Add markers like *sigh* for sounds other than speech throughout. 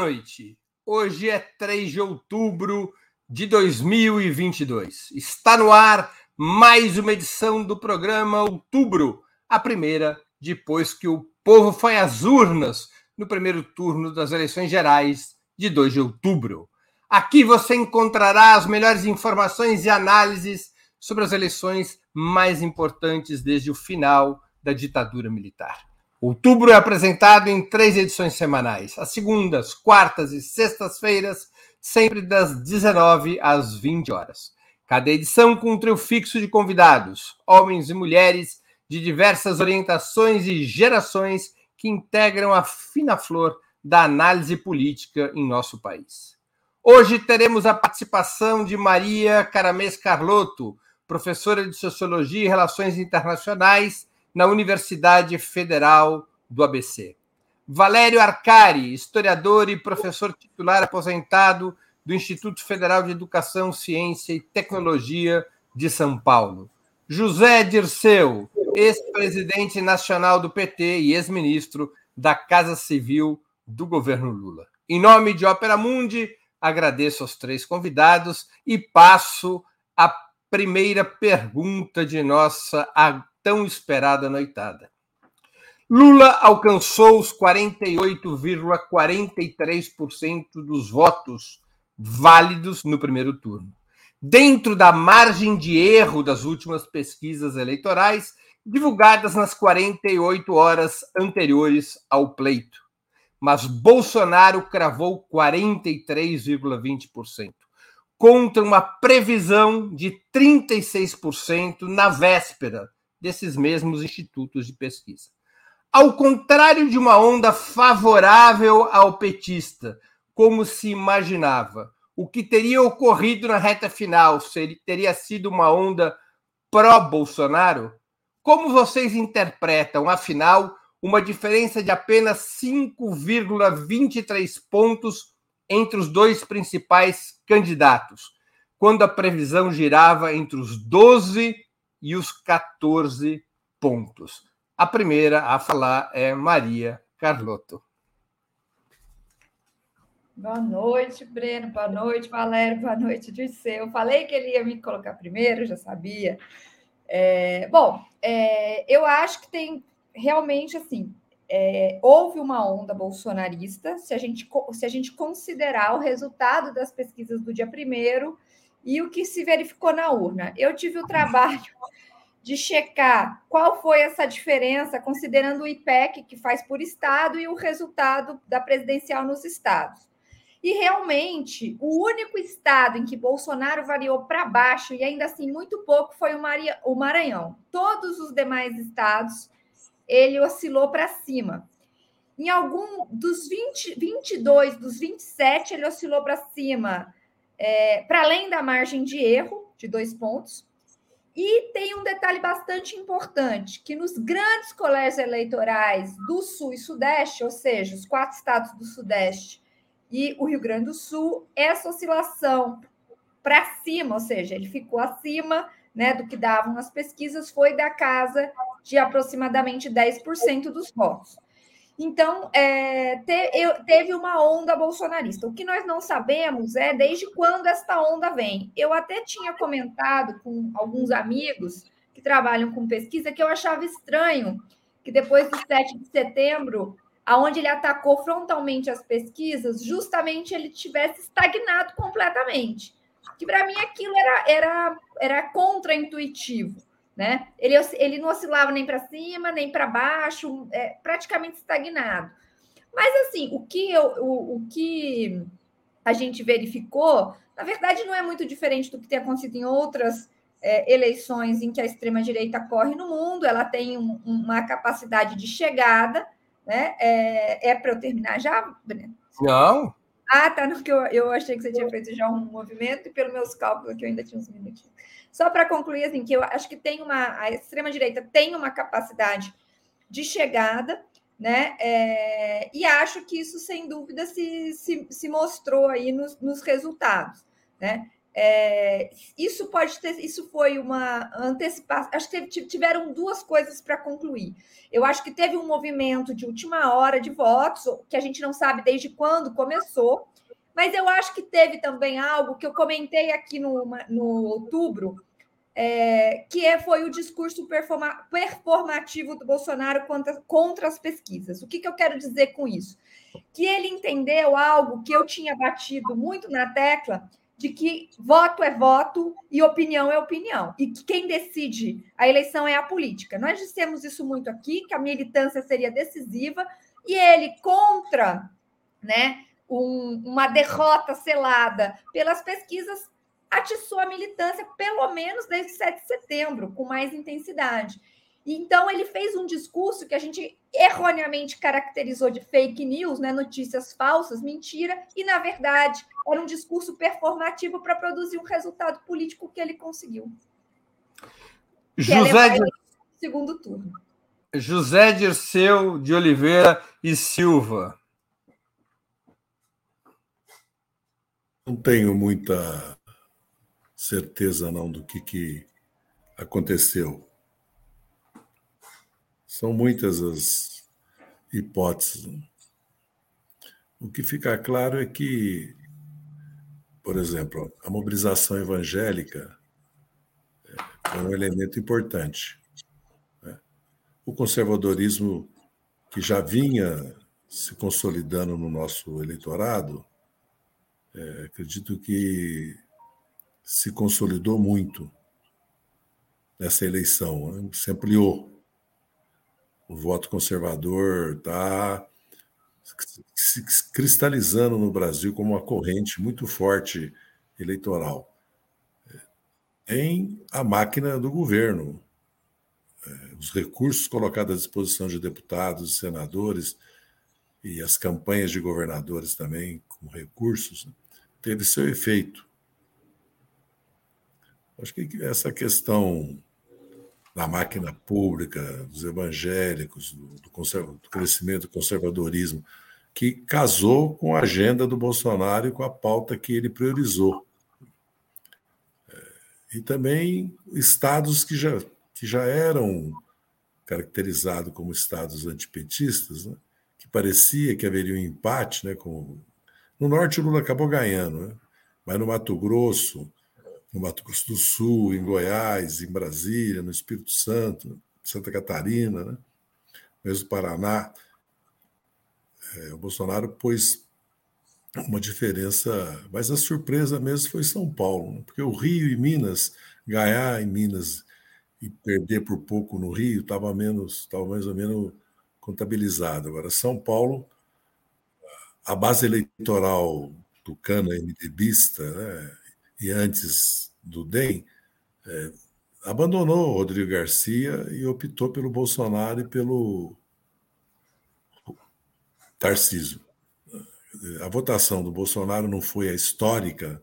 noite. Hoje é 3 de outubro de 2022. Está no ar mais uma edição do programa Outubro, a primeira depois que o povo foi às urnas no primeiro turno das eleições gerais de 2 de outubro. Aqui você encontrará as melhores informações e análises sobre as eleições mais importantes desde o final da ditadura militar. Outubro é apresentado em três edições semanais, às segundas, quartas e sextas-feiras, sempre das 19 às 20 horas. Cada edição com um trio fixo de convidados, homens e mulheres de diversas orientações e gerações que integram a fina flor da análise política em nosso país. Hoje teremos a participação de Maria Caramês Carlotto, professora de Sociologia e Relações Internacionais na Universidade Federal do ABC. Valério Arcari, historiador e professor titular aposentado do Instituto Federal de Educação, Ciência e Tecnologia de São Paulo. José Dirceu, ex-presidente nacional do PT e ex-ministro da Casa Civil do governo Lula. Em nome de Ópera Mundi, agradeço aos três convidados e passo a primeira pergunta de nossa tão esperada noitada. Lula alcançou os 48,43% dos votos válidos no primeiro turno, dentro da margem de erro das últimas pesquisas eleitorais divulgadas nas 48 horas anteriores ao pleito. Mas Bolsonaro cravou 43,20%, contra uma previsão de 36% na véspera desses mesmos institutos de pesquisa. Ao contrário de uma onda favorável ao petista, como se imaginava, o que teria ocorrido na reta final seria, teria sido uma onda pró-Bolsonaro? Como vocês interpretam, afinal, uma diferença de apenas 5,23 pontos entre os dois principais candidatos, quando a previsão girava entre os 12 e os 14 pontos. A primeira a falar é Maria Carlotto. Boa noite, Breno. Boa noite, Valério. Boa noite, Dirceu. Eu falei que ele ia me colocar primeiro, já sabia. É, bom, é, eu acho que tem realmente assim. É, houve uma onda bolsonarista, se a, gente, se a gente considerar o resultado das pesquisas do dia primeiro e o que se verificou na urna. Eu tive o trabalho de checar qual foi essa diferença, considerando o IPEC, que faz por estado, e o resultado da presidencial nos estados. E realmente, o único estado em que Bolsonaro variou para baixo, e ainda assim muito pouco, foi o Maranhão. Todos os demais estados, ele oscilou para cima. Em algum dos 20, 22 dos 27, ele oscilou para cima é, para além da margem de erro, de dois pontos. E tem um detalhe bastante importante, que nos grandes colégios eleitorais do Sul e Sudeste, ou seja, os quatro estados do Sudeste e o Rio Grande do Sul, essa oscilação para cima, ou seja, ele ficou acima né, do que davam as pesquisas, foi da casa de aproximadamente 10% dos votos. Então, é, te, eu, teve uma onda bolsonarista. O que nós não sabemos é desde quando esta onda vem. Eu até tinha comentado com alguns amigos que trabalham com pesquisa que eu achava estranho que depois do 7 de setembro, aonde ele atacou frontalmente as pesquisas, justamente ele tivesse estagnado completamente. Que para mim aquilo era, era, era contra-intuitivo né? Ele, ele não oscilava nem para cima, nem para baixo, é, praticamente estagnado. Mas assim, o que, eu, o, o que a gente verificou, na verdade, não é muito diferente do que tem acontecido em outras é, eleições em que a extrema-direita corre no mundo, ela tem um, uma capacidade de chegada, né? É, é para eu terminar já, Breno? Não. Ah, tá, no que eu, eu achei que você tinha feito já um movimento, e pelos meus cálculos que eu ainda tinha uns minutinhos. Só para concluir, assim, que eu acho que tem uma. A extrema-direita tem uma capacidade de chegada, né? É, e acho que isso, sem dúvida, se, se, se mostrou aí nos, nos resultados. Né? É, isso pode ter, isso foi uma antecipação. Acho que tiveram duas coisas para concluir. Eu acho que teve um movimento de última hora de votos, que a gente não sabe desde quando começou, mas eu acho que teve também algo que eu comentei aqui no, no outubro, é, que é, foi o discurso performa, performativo do Bolsonaro contra, contra as pesquisas. O que, que eu quero dizer com isso? Que ele entendeu algo que eu tinha batido muito na tecla, de que voto é voto e opinião é opinião, e que quem decide a eleição é a política. Nós dissemos isso muito aqui, que a militância seria decisiva, e ele, contra né, um, uma derrota selada pelas pesquisas, atiçou a militância, pelo menos desde 7 de setembro, com mais intensidade. Então, ele fez um discurso que a gente erroneamente caracterizou de fake news, né, notícias falsas, mentira, e, na verdade, era um discurso performativo para produzir um resultado político que ele conseguiu. José de... segundo turno. José Dirceu de Oliveira e Silva. Não tenho muita certeza não do que, que aconteceu. São muitas as hipóteses. O que fica claro é que, por exemplo, a mobilização evangélica é um elemento importante. Né? O conservadorismo, que já vinha se consolidando no nosso eleitorado, é, acredito que se consolidou muito nessa eleição, né? se ampliou o voto conservador está se cristalizando no Brasil como uma corrente muito forte eleitoral. Em a máquina do governo, é, os recursos colocados à disposição de deputados e senadores e as campanhas de governadores também com recursos, teve seu efeito. Acho que essa questão da máquina pública, dos evangélicos, do, do, do crescimento do conservadorismo, que casou com a agenda do Bolsonaro e com a pauta que ele priorizou. É, e também estados que já, que já eram caracterizados como estados antipetistas, né? Parecia que haveria um empate. Né? Com... No norte, o Lula acabou ganhando, né? mas no Mato Grosso, no Mato Grosso do Sul, em Goiás, em Brasília, no Espírito Santo, Santa Catarina, né? mesmo Paraná. É, o Bolsonaro pôs uma diferença, mas a surpresa mesmo foi São Paulo, né? porque o Rio e Minas, ganhar em Minas e perder por pouco no Rio, estava menos, estava mais ou menos contabilizado. Agora, São Paulo, a base eleitoral do Cana MDBista, né? e antes do DEM, é, abandonou Rodrigo Garcia e optou pelo Bolsonaro e pelo Tarcísio. A votação do Bolsonaro não foi a histórica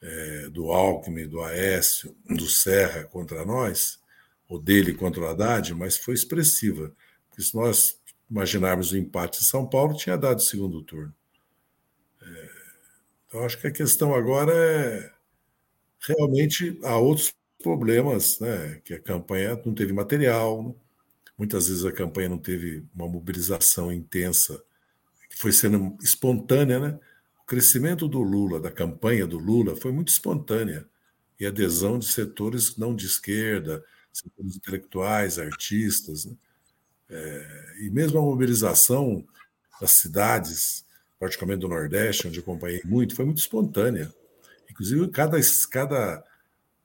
é, do Alckmin, do Aécio, do Serra contra nós, ou dele contra o Haddad, mas foi expressiva. Se nós imaginarmos o empate em São Paulo, tinha dado o segundo turno. Então, acho que a questão agora é realmente há outros problemas, né? Que a campanha não teve material, né? muitas vezes a campanha não teve uma mobilização intensa, que foi sendo espontânea, né? O crescimento do Lula, da campanha do Lula, foi muito espontânea e adesão de setores não de esquerda, setores intelectuais, artistas, né? É, e mesmo a mobilização das cidades particularmente do Nordeste, onde acompanhei muito, foi muito espontânea. Inclusive, cada, cada,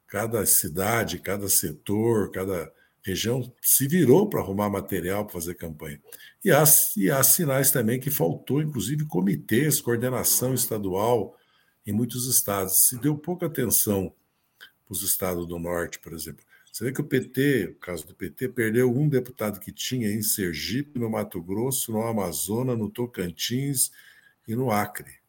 cada cidade, cada setor, cada região se virou para arrumar material para fazer campanha. E há, e há sinais também que faltou, inclusive, comitês, coordenação estadual em muitos estados. Se deu pouca atenção para os estados do Norte, por exemplo. Você vê que o PT, o caso do PT, perdeu um deputado que tinha em Sergipe, no Mato Grosso, no Amazonas, no Tocantins e no Acre,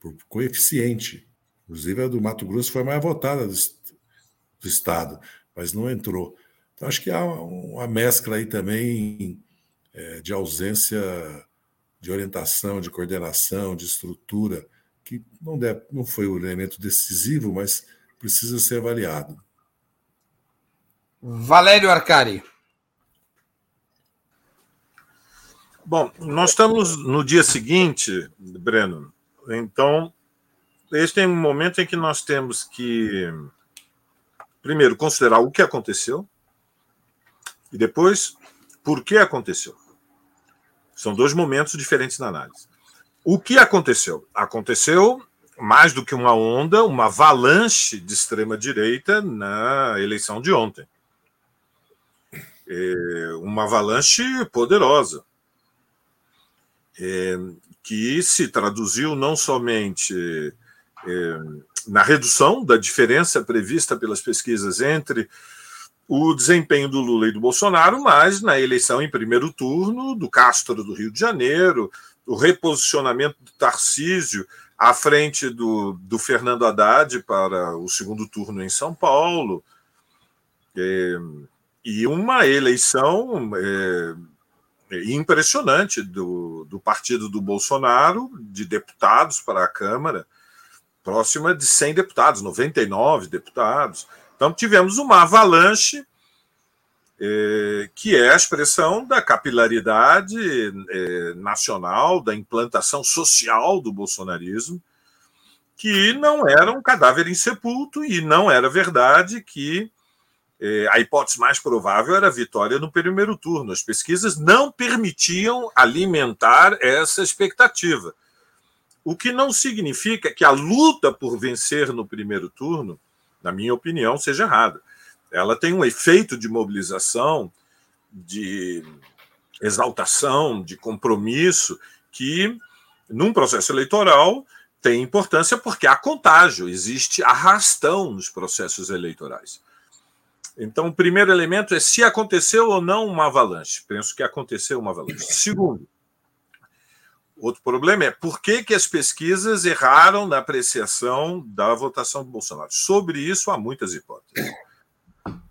por coeficiente. Inclusive, a do Mato Grosso foi mais votada do, do Estado, mas não entrou. Então, acho que há uma mescla aí também é, de ausência de orientação, de coordenação, de estrutura que não, deve, não foi o elemento decisivo, mas precisa ser avaliado. Valério Arcari. Bom, nós estamos no dia seguinte, Breno, então este é um momento em que nós temos que, primeiro, considerar o que aconteceu e depois por que aconteceu. São dois momentos diferentes na análise. O que aconteceu? Aconteceu mais do que uma onda, uma avalanche de extrema-direita na eleição de ontem. É uma avalanche poderosa é, que se traduziu não somente é, na redução da diferença prevista pelas pesquisas entre o desempenho do Lula e do Bolsonaro, mas na eleição em primeiro turno do Castro do Rio de Janeiro, o reposicionamento do Tarcísio à frente do, do Fernando Haddad para o segundo turno em São Paulo, é, e uma eleição é, impressionante do, do partido do Bolsonaro, de deputados para a Câmara, próxima de 100 deputados, 99 deputados. Então, tivemos uma avalanche é, que é a expressão da capilaridade é, nacional, da implantação social do bolsonarismo, que não era um cadáver insepulto e não era verdade que é, a hipótese mais provável era a vitória no primeiro turno. As pesquisas não permitiam alimentar essa expectativa. O que não significa que a luta por vencer no primeiro turno, na minha opinião, seja errada. Ela tem um efeito de mobilização, de exaltação, de compromisso, que num processo eleitoral tem importância porque há contágio, existe arrastão nos processos eleitorais. Então, o primeiro elemento é se aconteceu ou não uma avalanche. Penso que aconteceu uma avalanche. Segundo, outro problema é por que, que as pesquisas erraram na apreciação da votação do Bolsonaro. Sobre isso, há muitas hipóteses.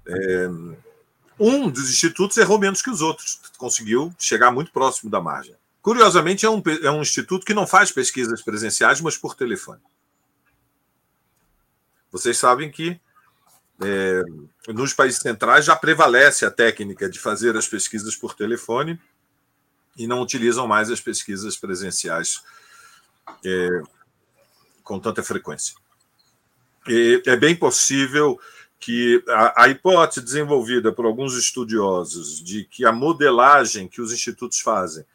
É, um dos institutos errou menos que os outros, conseguiu chegar muito próximo da margem. Curiosamente, é um, é um instituto que não faz pesquisas presenciais, mas por telefone. Vocês sabem que é, nos países centrais já prevalece a técnica de fazer as pesquisas por telefone e não utilizam mais as pesquisas presenciais é, com tanta frequência. E é bem possível que a, a, hipótese desenvolvida por alguns estudiosos de que a modelagem que os institutos fazem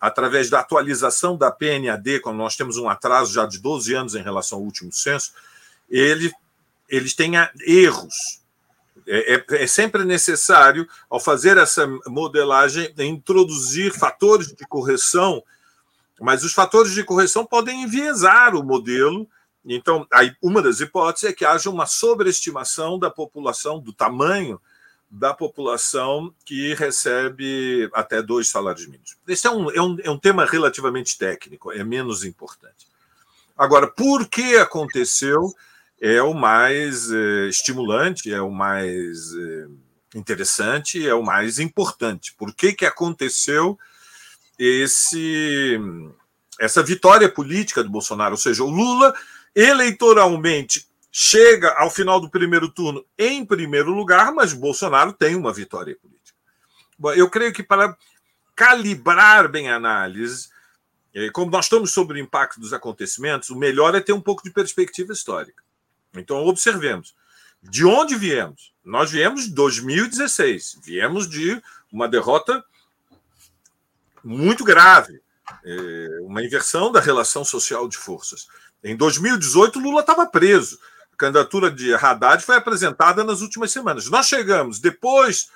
através da atualização da PNAD, quando nós temos um atraso já de 12 anos em relação ao último censo, ele eles têm erros. É, é, é, sempre necessário, ao fazer essa modelagem, introduzir fatores de correção, mas os fatores de correção podem enviesar o modelo. Então, aí, uma das hipóteses é que haja uma sobreestimação da população, do tamanho da população que recebe até dois salários mínimos. Esse é um, é um, é um tema relativamente técnico, é menos importante. Agora, por que aconteceu? É o mais é, estimulante, é o mais é, interessante, é o mais importante. Por que, que aconteceu esse essa vitória política do Bolsonaro? Ou seja, o Lula eleitoralmente chega ao final do primeiro turno em primeiro lugar, mas Bolsonaro tem uma vitória política. Eu creio que para calibrar bem a análise, como nós estamos sobre o impacto dos acontecimentos, o melhor é ter um pouco de perspectiva histórica. Então, observemos. De onde viemos? Nós viemos de 2016. Viemos de uma derrota muito grave, é, uma inversão da relação social de forças. Em 2018, Lula estava preso. A candidatura de Haddad foi apresentada nas últimas semanas. Nós chegamos depois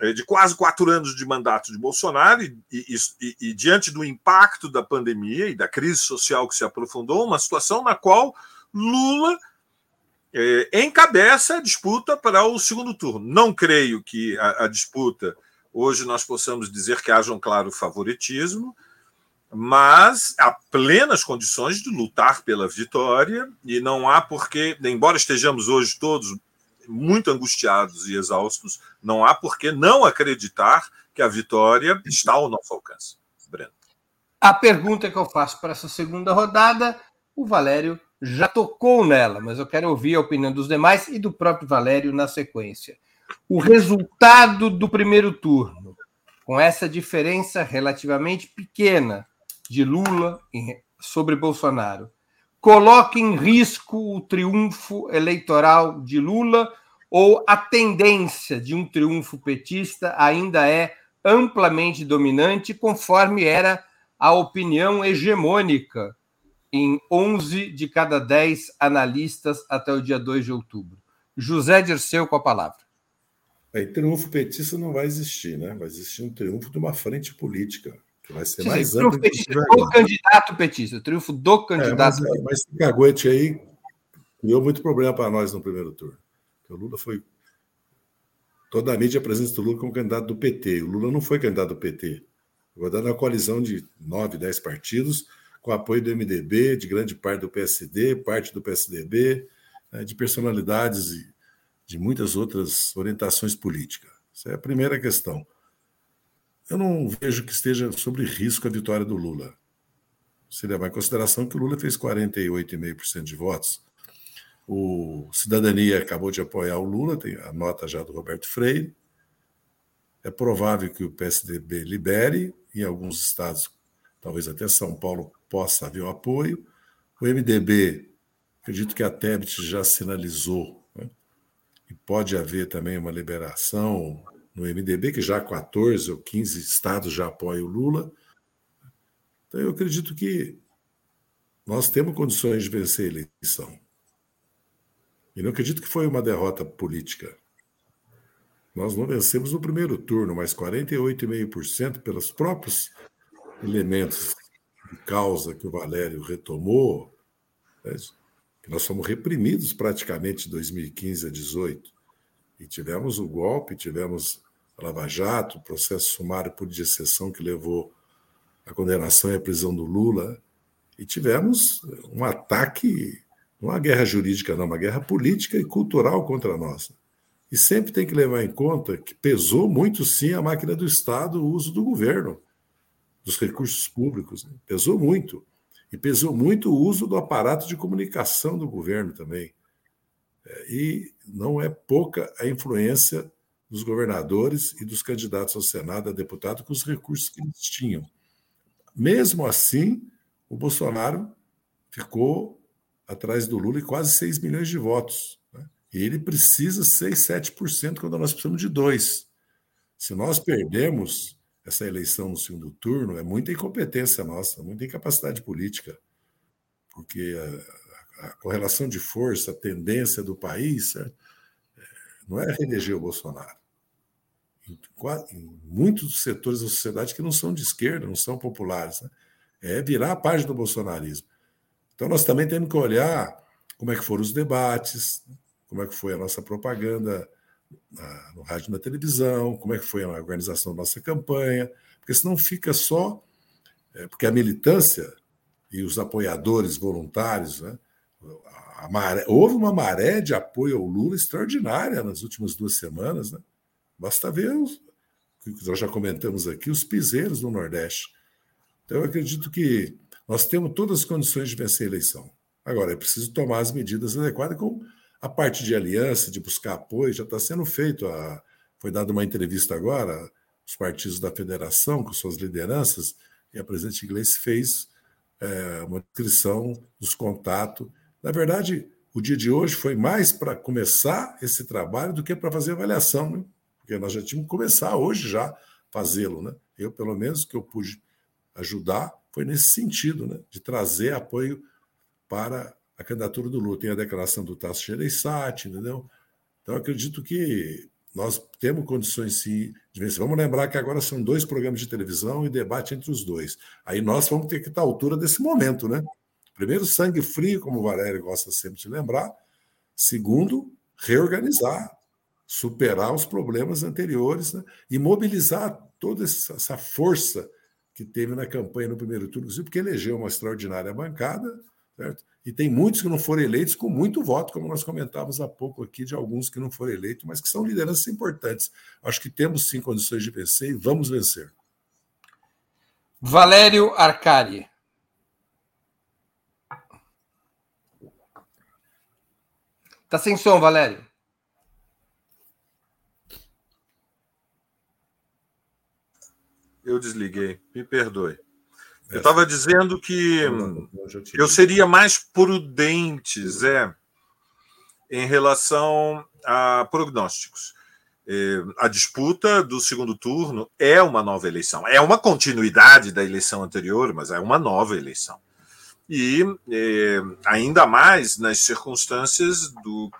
é, de quase quatro anos de mandato de Bolsonaro e, e, e, e, diante do impacto da pandemia e da crise social que se aprofundou, uma situação na qual Lula é, encabeça a disputa para o segundo turno. Não creio que a, a, disputa hoje nós possamos dizer que haja um claro favoritismo, mas há plenas condições de lutar pela vitória e não há porque, embora estejamos hoje todos muito angustiados e exaustos, não há por que não acreditar que a vitória está ao nosso alcance. Breno. A pergunta que eu faço para essa segunda rodada O Valério já tocou nela, mas eu quero ouvir a opinião dos demais e do próprio Valério na sequência. O resultado do primeiro turno, com essa diferença relativamente pequena de Lula sobre Bolsonaro, coloca em risco o triunfo eleitoral de Lula ou a tendência de um triunfo petista ainda é amplamente dominante, conforme era a opinião hegemônica em 11 de cada 10 analistas até o dia 2 de outubro. José Dirceu com a palavra. É, triunfo petista não vai existir, né? Vai existir um triunfo de uma frente política, que vai ser Sim, mais amplo. Petista, do candidato petista, triunfo do candidato. É, mas, mas esse caguete aí deu muito problema para nós no primeiro turno. O Lula foi. Toda a mídia apresenta o Lula como candidato do PT. O Lula não foi candidato do PT. Foi dar na coalizão de nove, dez partidos com apoio do MDB, de grande parte do PSD, parte do PSDB, né, de personalidades e de muitas outras orientações políticas. Essa é a primeira questão. Eu não vejo que esteja sobre risco a vitória do Lula. Se levar em consideração que o Lula fez 48,5% de votos. O Cidadania acabou de apoiar o Lula, tem a nota já do Roberto Freire. É provável que o PSDB libere, em alguns estados, talvez até São Paulo, possa haver o apoio. O MDB, acredito que a Tebet já sinalizou, né? e pode haver também uma liberação no MDB, que já 14 ou 15 estados já apoiam o Lula. Então, eu acredito que nós temos condições de vencer a eleição. E não acredito que foi uma derrota política. Nós não vencemos no primeiro turno, mas 48,5% pelos próprios elementos causa que o Valério retomou, né, que nós fomos reprimidos praticamente de 2015 a 2018. E tivemos o golpe, tivemos a Lava Jato, o processo sumário por exceção que levou à condenação e à prisão do Lula, e tivemos um ataque, não uma guerra jurídica, não, uma guerra política e cultural contra nós. E sempre tem que levar em conta que pesou muito sim a máquina do Estado, o uso do governo dos recursos públicos. Né? Pesou muito. E pesou muito o uso do aparato de comunicação do governo também. É, e não é pouca a influência dos governadores e dos candidatos ao Senado, a deputado, com os recursos que eles tinham. Mesmo assim, o Bolsonaro ficou atrás do Lula em quase 6 milhões de votos. Né? E ele precisa 6, 7% quando nós precisamos de 2%. Se nós perdemos essa eleição no segundo turno é muita incompetência nossa, muita incapacidade política, porque a, a correlação de força, a tendência do país é, não é reeleger o Bolsonaro. Em, em, muitos setores da sociedade que não são de esquerda, não são populares, né? é virar a página do bolsonarismo. Então nós também temos que olhar como é que foram os debates, como é que foi a nossa propaganda na, no rádio e na televisão, como é que foi a organização da nossa campanha, porque senão fica só. É, porque a militância e os apoiadores voluntários, né, maré, houve uma maré de apoio ao Lula extraordinária nas últimas duas semanas. Né? Basta ver os nós já comentamos aqui, os piseiros no Nordeste. Então, eu acredito que nós temos todas as condições de vencer a eleição. Agora, é preciso tomar as medidas adequadas com a parte de aliança, de buscar apoio, já está sendo feito. A, foi dada uma entrevista agora, os partidos da federação, com suas lideranças, e a presidente Iglesias fez é, uma descrição dos contatos. Na verdade, o dia de hoje foi mais para começar esse trabalho do que para fazer avaliação, né? porque nós já tínhamos que começar hoje já fazê-lo. Né? Eu, pelo menos, que eu pude ajudar foi nesse sentido, né? de trazer apoio para a candidatura do Lula. Tem a declaração do Tasso Gereissati, entendeu? Então, acredito que nós temos condições sim de vencer. Vamos lembrar que agora são dois programas de televisão e debate entre os dois. Aí nós vamos ter que estar à altura desse momento, né? Primeiro, sangue frio, como o Valério gosta sempre de lembrar. Segundo, reorganizar, superar os problemas anteriores né? e mobilizar toda essa força que teve na campanha no primeiro turno, porque elegeu uma extraordinária bancada, Certo? E tem muitos que não foram eleitos com muito voto, como nós comentávamos há pouco aqui, de alguns que não foram eleitos, mas que são lideranças importantes. Acho que temos sim condições de vencer e vamos vencer. Valério Arcari. Tá sem som, Valério. Eu desliguei, me perdoe. Eu estava dizendo que eu seria mais prudente, Zé, em relação a prognósticos. É, a disputa do segundo turno é uma nova eleição. É uma continuidade da eleição anterior, mas é uma nova eleição. E é, ainda mais nas circunstâncias do,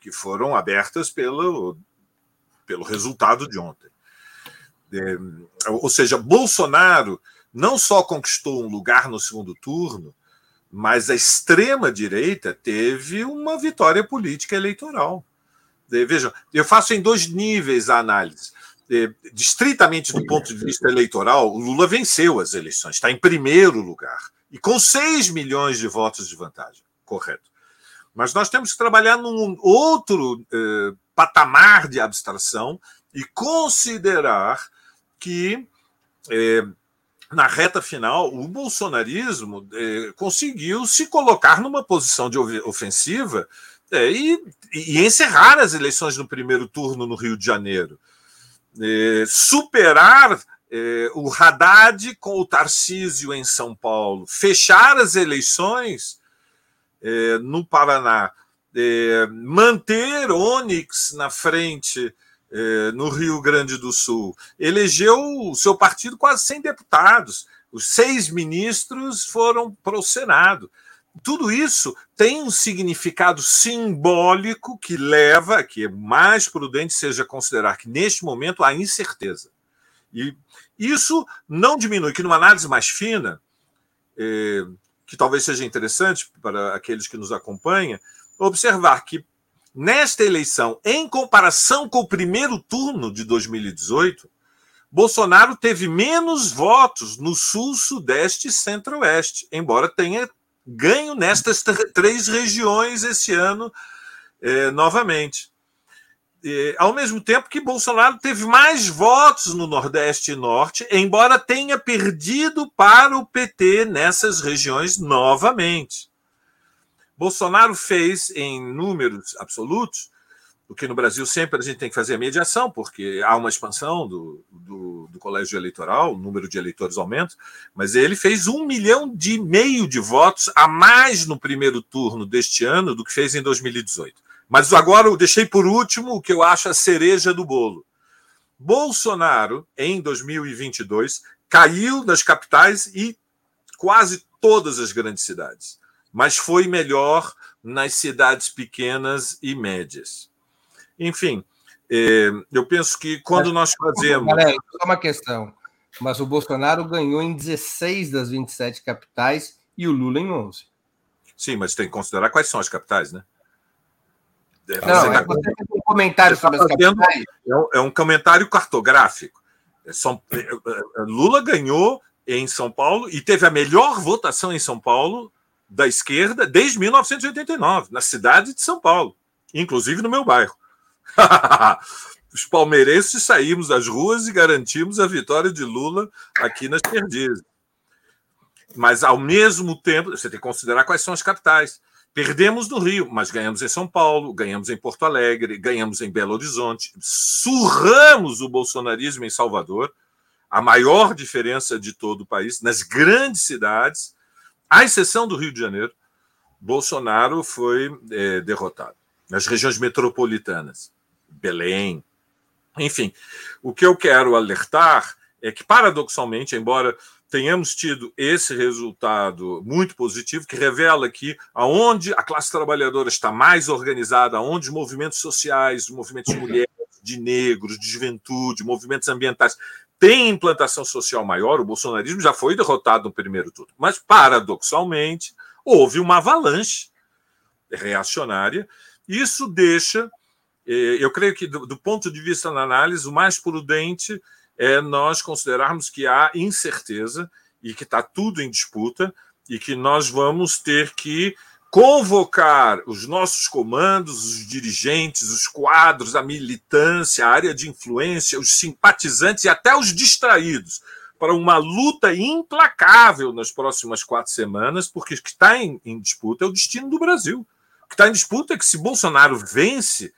que foram abertas pelo, pelo resultado de ontem. É, ou seja, Bolsonaro não só conquistou um lugar no segundo turno, mas a extrema-direita teve uma vitória política eleitoral. Vejam, eu faço em dois níveis a análise. Distritamente do ponto de vista eleitoral, o Lula venceu as eleições, está em primeiro lugar, e com 6 milhões de votos de vantagem. Correto. Mas nós temos que trabalhar num outro eh, patamar de abstração e considerar que eh, na reta final, o bolsonarismo eh, conseguiu se colocar numa posição de ofensiva eh, e, e, encerrar as eleições no primeiro turno no Rio de Janeiro. Eh, superar o Haddad com o Tarcísio em São Paulo, fechar as eleições no Paraná, manter Onyx na frente é, no Rio Grande do Sul. Elegeu o seu partido quase 100 deputados. Os seis ministros foram para o Senado. Tudo isso tem um significado simbólico que leva que é mais prudente seja considerar que, neste momento, há incerteza. E isso não diminui, que numa análise mais fina, é, que talvez seja interessante para aqueles que nos acompanham, observar que Nesta eleição, em comparação com o primeiro turno de 2018, Bolsonaro teve menos votos no Sul, Sudeste e Centro-Oeste, embora tenha ganho nestas três regiões esse ano eh, novamente. Ao mesmo tempo que Bolsonaro teve mais votos no Nordeste e Norte, embora tenha perdido para o PT nessas regiões novamente. Bolsonaro fez em números absolutos, porque no Brasil sempre a gente tem que fazer a mediação, porque há uma expansão do, do, do colégio eleitoral, o número de eleitores aumenta, mas ele fez um milhão de meio de votos a mais no primeiro turno deste ano do que fez em 2018. Mas agora eu deixei por último o que eu acho a cereja do bolo. Bolsonaro, em 2022, caiu nas capitais e quase todas as grandes cidades mas foi melhor nas cidades pequenas e médias. Enfim, é, eu penso que quando nós fazemos. Galera, só uma questão. Mas o Bolsonaro ganhou em 16 das 27 capitais e o Lula em 11. Sim, mas tem que considerar quais são as capitais, né? É, Não, você é tá... tem um comentário sobre tá as capitais. É um comentário cartográfico. São... Lula ganhou em São Paulo e teve a melhor votação em São Paulo da esquerda desde 1989, na cidade de São Paulo, inclusive no meu bairro. *laughs* Os palmeirenses saímos das ruas e garantimos a vitória de Lula aqui nas Perdizes. Mas, ao mesmo tempo, você tem que considerar quais são as capitais. Perdemos no Rio, mas ganhamos em São Paulo, ganhamos em Porto Alegre, ganhamos em Belo Horizonte, surramos o bolsonarismo em Salvador, a maior diferença de todo o país, nas grandes cidades, à exceção do Rio de Janeiro, Bolsonaro foi é, derrotado. Nas regiões metropolitanas, Belém, enfim. O que eu quero alertar é que, paradoxalmente, embora tenhamos tido esse resultado muito positivo, que revela que aonde a classe trabalhadora está mais organizada, aonde os movimentos sociais, os movimentos de mulheres, de negros, de juventude, movimentos ambientais tem implantação social maior, o bolsonarismo já foi derrotado no primeiro turno. Mas, paradoxalmente, houve uma avalanche reacionária. Isso deixa, eh, eu creio que, do, ponto de vista da análise, o mais prudente é nós considerarmos que há incerteza e que está tudo em disputa e que nós vamos ter que convocar os nossos comandos, os dirigentes, os quadros, a militância, a área de influência, os simpatizantes e até os distraídos para uma luta implacável nas próximas quatro semanas, porque o que está em, em disputa é o destino do Brasil. que está em disputa é que se Bolsonaro vence,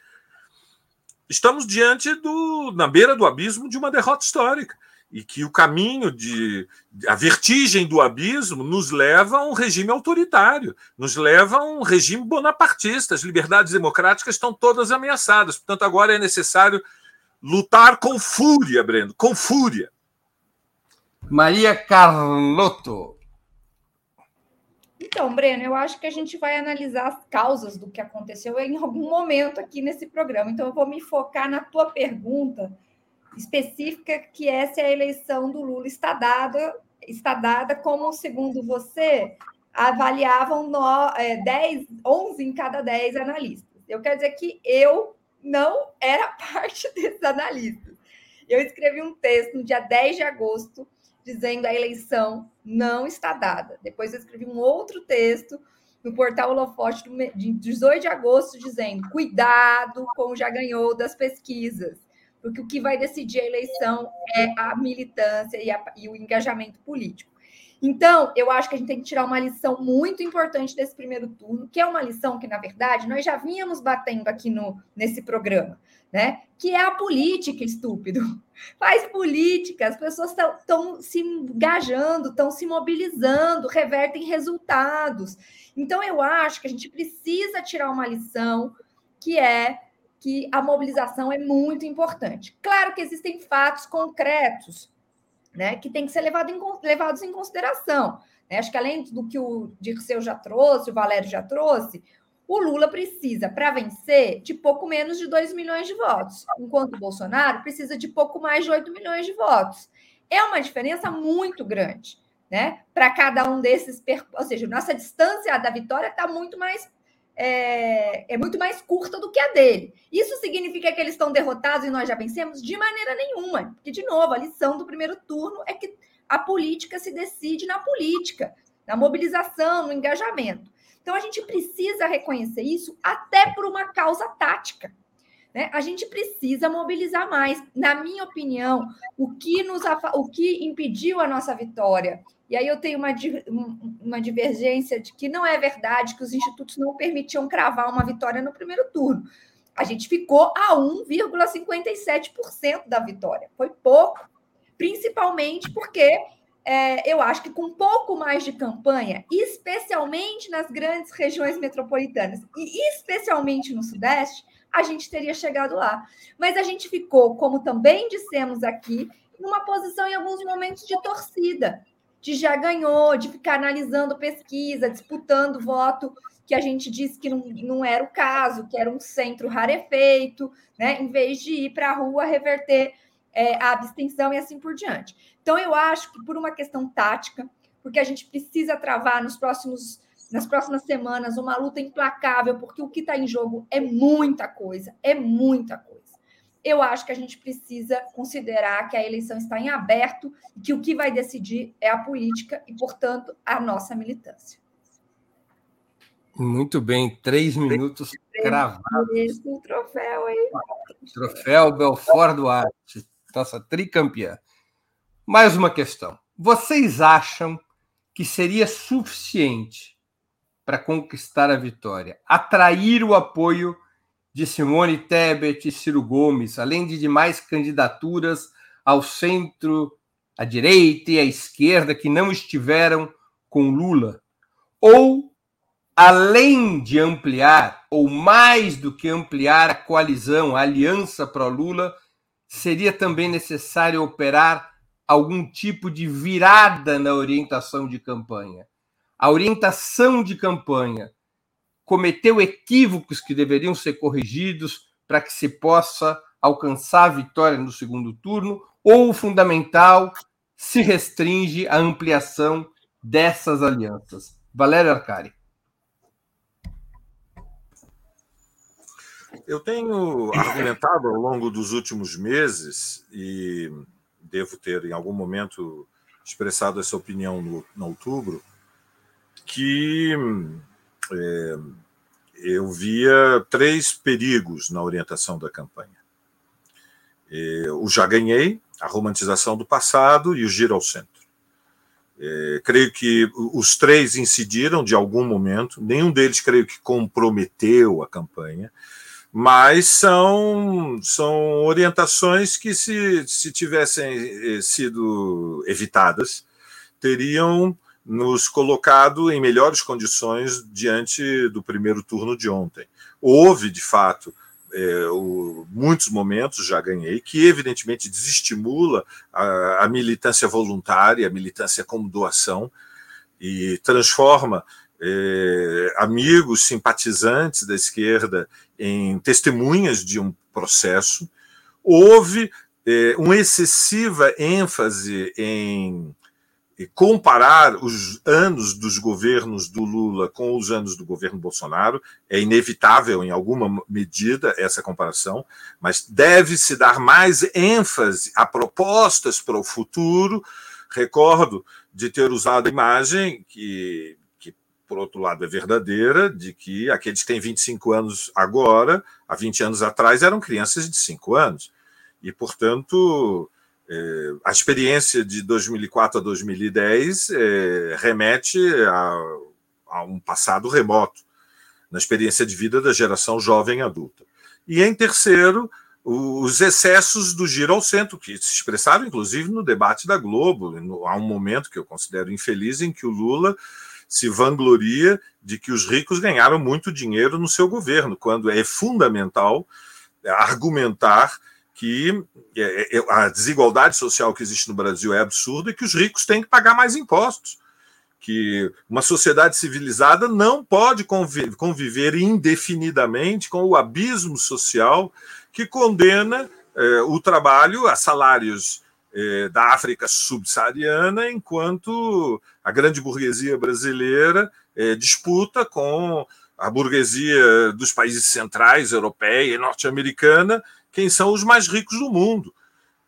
estamos diante do na beira do abismo de uma derrota histórica e que o caminho de a vertigem do abismo nos leva a um regime autoritário, nos leva a um regime bonapartista. As liberdades democráticas estão todas ameaçadas. Portanto, agora é necessário lutar com fúria, Breno, com fúria. Maria Carlotto. Então, Breno, eu acho que a gente vai analisar as causas do que aconteceu em algum momento aqui nesse programa. Então, eu vou me focar na tua pergunta específica, que é a eleição do Lula está dada, está dada como, segundo você, avaliavam no, é, 10, 11 em cada 10 analistas. Eu quero dizer que eu não era *laughs* parte desses analistas. Eu escrevi um texto no dia 10 de agosto dizendo a eleição não está dada. Depois eu escrevi um outro texto no portal Holofote de 18 de agosto dizendo cuidado com o já ganhou das pesquisas porque o que vai decidir a eleição é a militância e, a, e, o engajamento político. Então, eu acho que a gente tem que tirar uma lição muito importante desse primeiro turno, que é uma lição que, na verdade, nós já vínhamos batendo aqui no, nesse programa, né? Que é a política, estúpido. Faz política, as pessoas estão se engajando, estão se mobilizando, revertem resultados. Então, eu acho que a gente precisa tirar uma lição que é que a mobilização é muito importante. Claro que existem fatos concretos né, que têm que ser levado em, levados em consideração. Né? Acho que além do que o Dirceu já trouxe, o Valério já trouxe, o Lula precisa, para vencer, de pouco menos de 2 milhões de votos, enquanto o Bolsonaro precisa de pouco mais de 8 milhões de votos. É uma diferença muito grande, né? Para cada um desses, ou seja, nossa distância da vitória está muito mais é, é, muito mais curta do que a dele. Isso significa que eles estão derrotados e nós já vencemos? De maneira nenhuma. Porque, de novo, a lição do primeiro turno é que a política se decide na política, na mobilização, no engajamento. Então, a gente precisa reconhecer isso até por uma causa tática. Né? A gente precisa mobilizar mais. Na minha opinião, o que, nos, o que impediu a nossa vitória e aí eu tenho uma, uma divergência de que não é verdade que os institutos não permitiam cravar uma vitória no primeiro turno. A gente ficou a 1,57% da vitória. Foi pouco, principalmente porque é, eu acho que com um pouco mais de campanha, especialmente nas grandes regiões metropolitanas e especialmente no Sudeste, a gente teria chegado lá. Mas a gente ficou, como também dissemos aqui, numa posição em alguns momentos de torcida de já ganhou, de ficar analisando pesquisa, disputando voto, que a gente disse que não, não era o caso, que era um centro rarefeito, né? em vez de ir para a rua reverter é, a abstenção e assim por diante. Então, eu acho que por uma questão tática, porque a gente precisa travar nos próximos, nas próximas semanas uma luta implacável, porque o que está em jogo é muita coisa, é muita coisa eu acho que a gente precisa considerar que a eleição está em aberto e que o que vai decidir é a política e, portanto, a nossa militância. Muito bem, três minutos cravados. O troféu aí. Troféu Belfort Duarte, nossa tricampeã. Mais uma questão. Vocês acham que seria suficiente para conquistar a vitória atrair o apoio de Simone Tebet e Ciro Gomes, além de demais candidaturas ao centro, à direita e à esquerda que não estiveram com Lula? Ou, além de ampliar, ou mais do que ampliar a coalizão, a aliança pró-Lula, seria também necessário operar algum tipo de virada na orientação de campanha? A orientação de campanha cometeu equívocos que deveriam ser corrigidos para que se possa alcançar a vitória no segundo turno, ou o fundamental se restringe à ampliação dessas alianças? Valério Arcari. Eu tenho argumentado ao longo dos últimos meses, e devo ter em algum momento expressado essa opinião no, no outubro, que é, eu via três perigos na orientação da campanha. O já ganhei, a romantização do passado e o giro ao centro. É, creio que os três incidiram de algum momento, nenhum deles creio que comprometeu a campanha, mas são, são orientações que, se, se tivessem sido evitadas, teriam nos colocado em melhores condições diante do primeiro turno de ontem. Houve, de fato, é, o, muitos momentos, já ganhei, que evidentemente desestimula a, a militância voluntária, a militância como doação, e transforma é, amigos, simpatizantes da esquerda em testemunhas de um processo. Houve é, uma excessiva ênfase em comparar os anos dos governos do Lula com os anos do governo Bolsonaro é inevitável, em alguma medida, essa comparação, mas deve-se dar mais ênfase a propostas para o futuro. Recordo de ter usado a imagem que, que, por outro lado, é verdadeira, de que aqueles que têm 25 anos agora, há 20 anos atrás, eram crianças de 5 anos. E, portanto, é, a experiência de 2004 a 2010 é, remete a, a, um passado remoto, na experiência de vida da geração jovem adulta. E, em terceiro, os excessos do giro ao centro, que se expressaram, inclusive, no debate da Globo. No, há um momento que eu considero infeliz em que o Lula se vangloria de que os ricos ganharam muito dinheiro no seu governo, quando é fundamental argumentar que é, é, a desigualdade social que existe no Brasil é absurda e que os ricos têm que pagar mais impostos. Que uma sociedade civilizada não pode conviver indefinidamente com o abismo social que condena é, o trabalho a salários é, da África subsaariana, enquanto a grande burguesia brasileira é, disputa com a burguesia dos países centrais, europeia e norte-americana, quem são os mais ricos do mundo.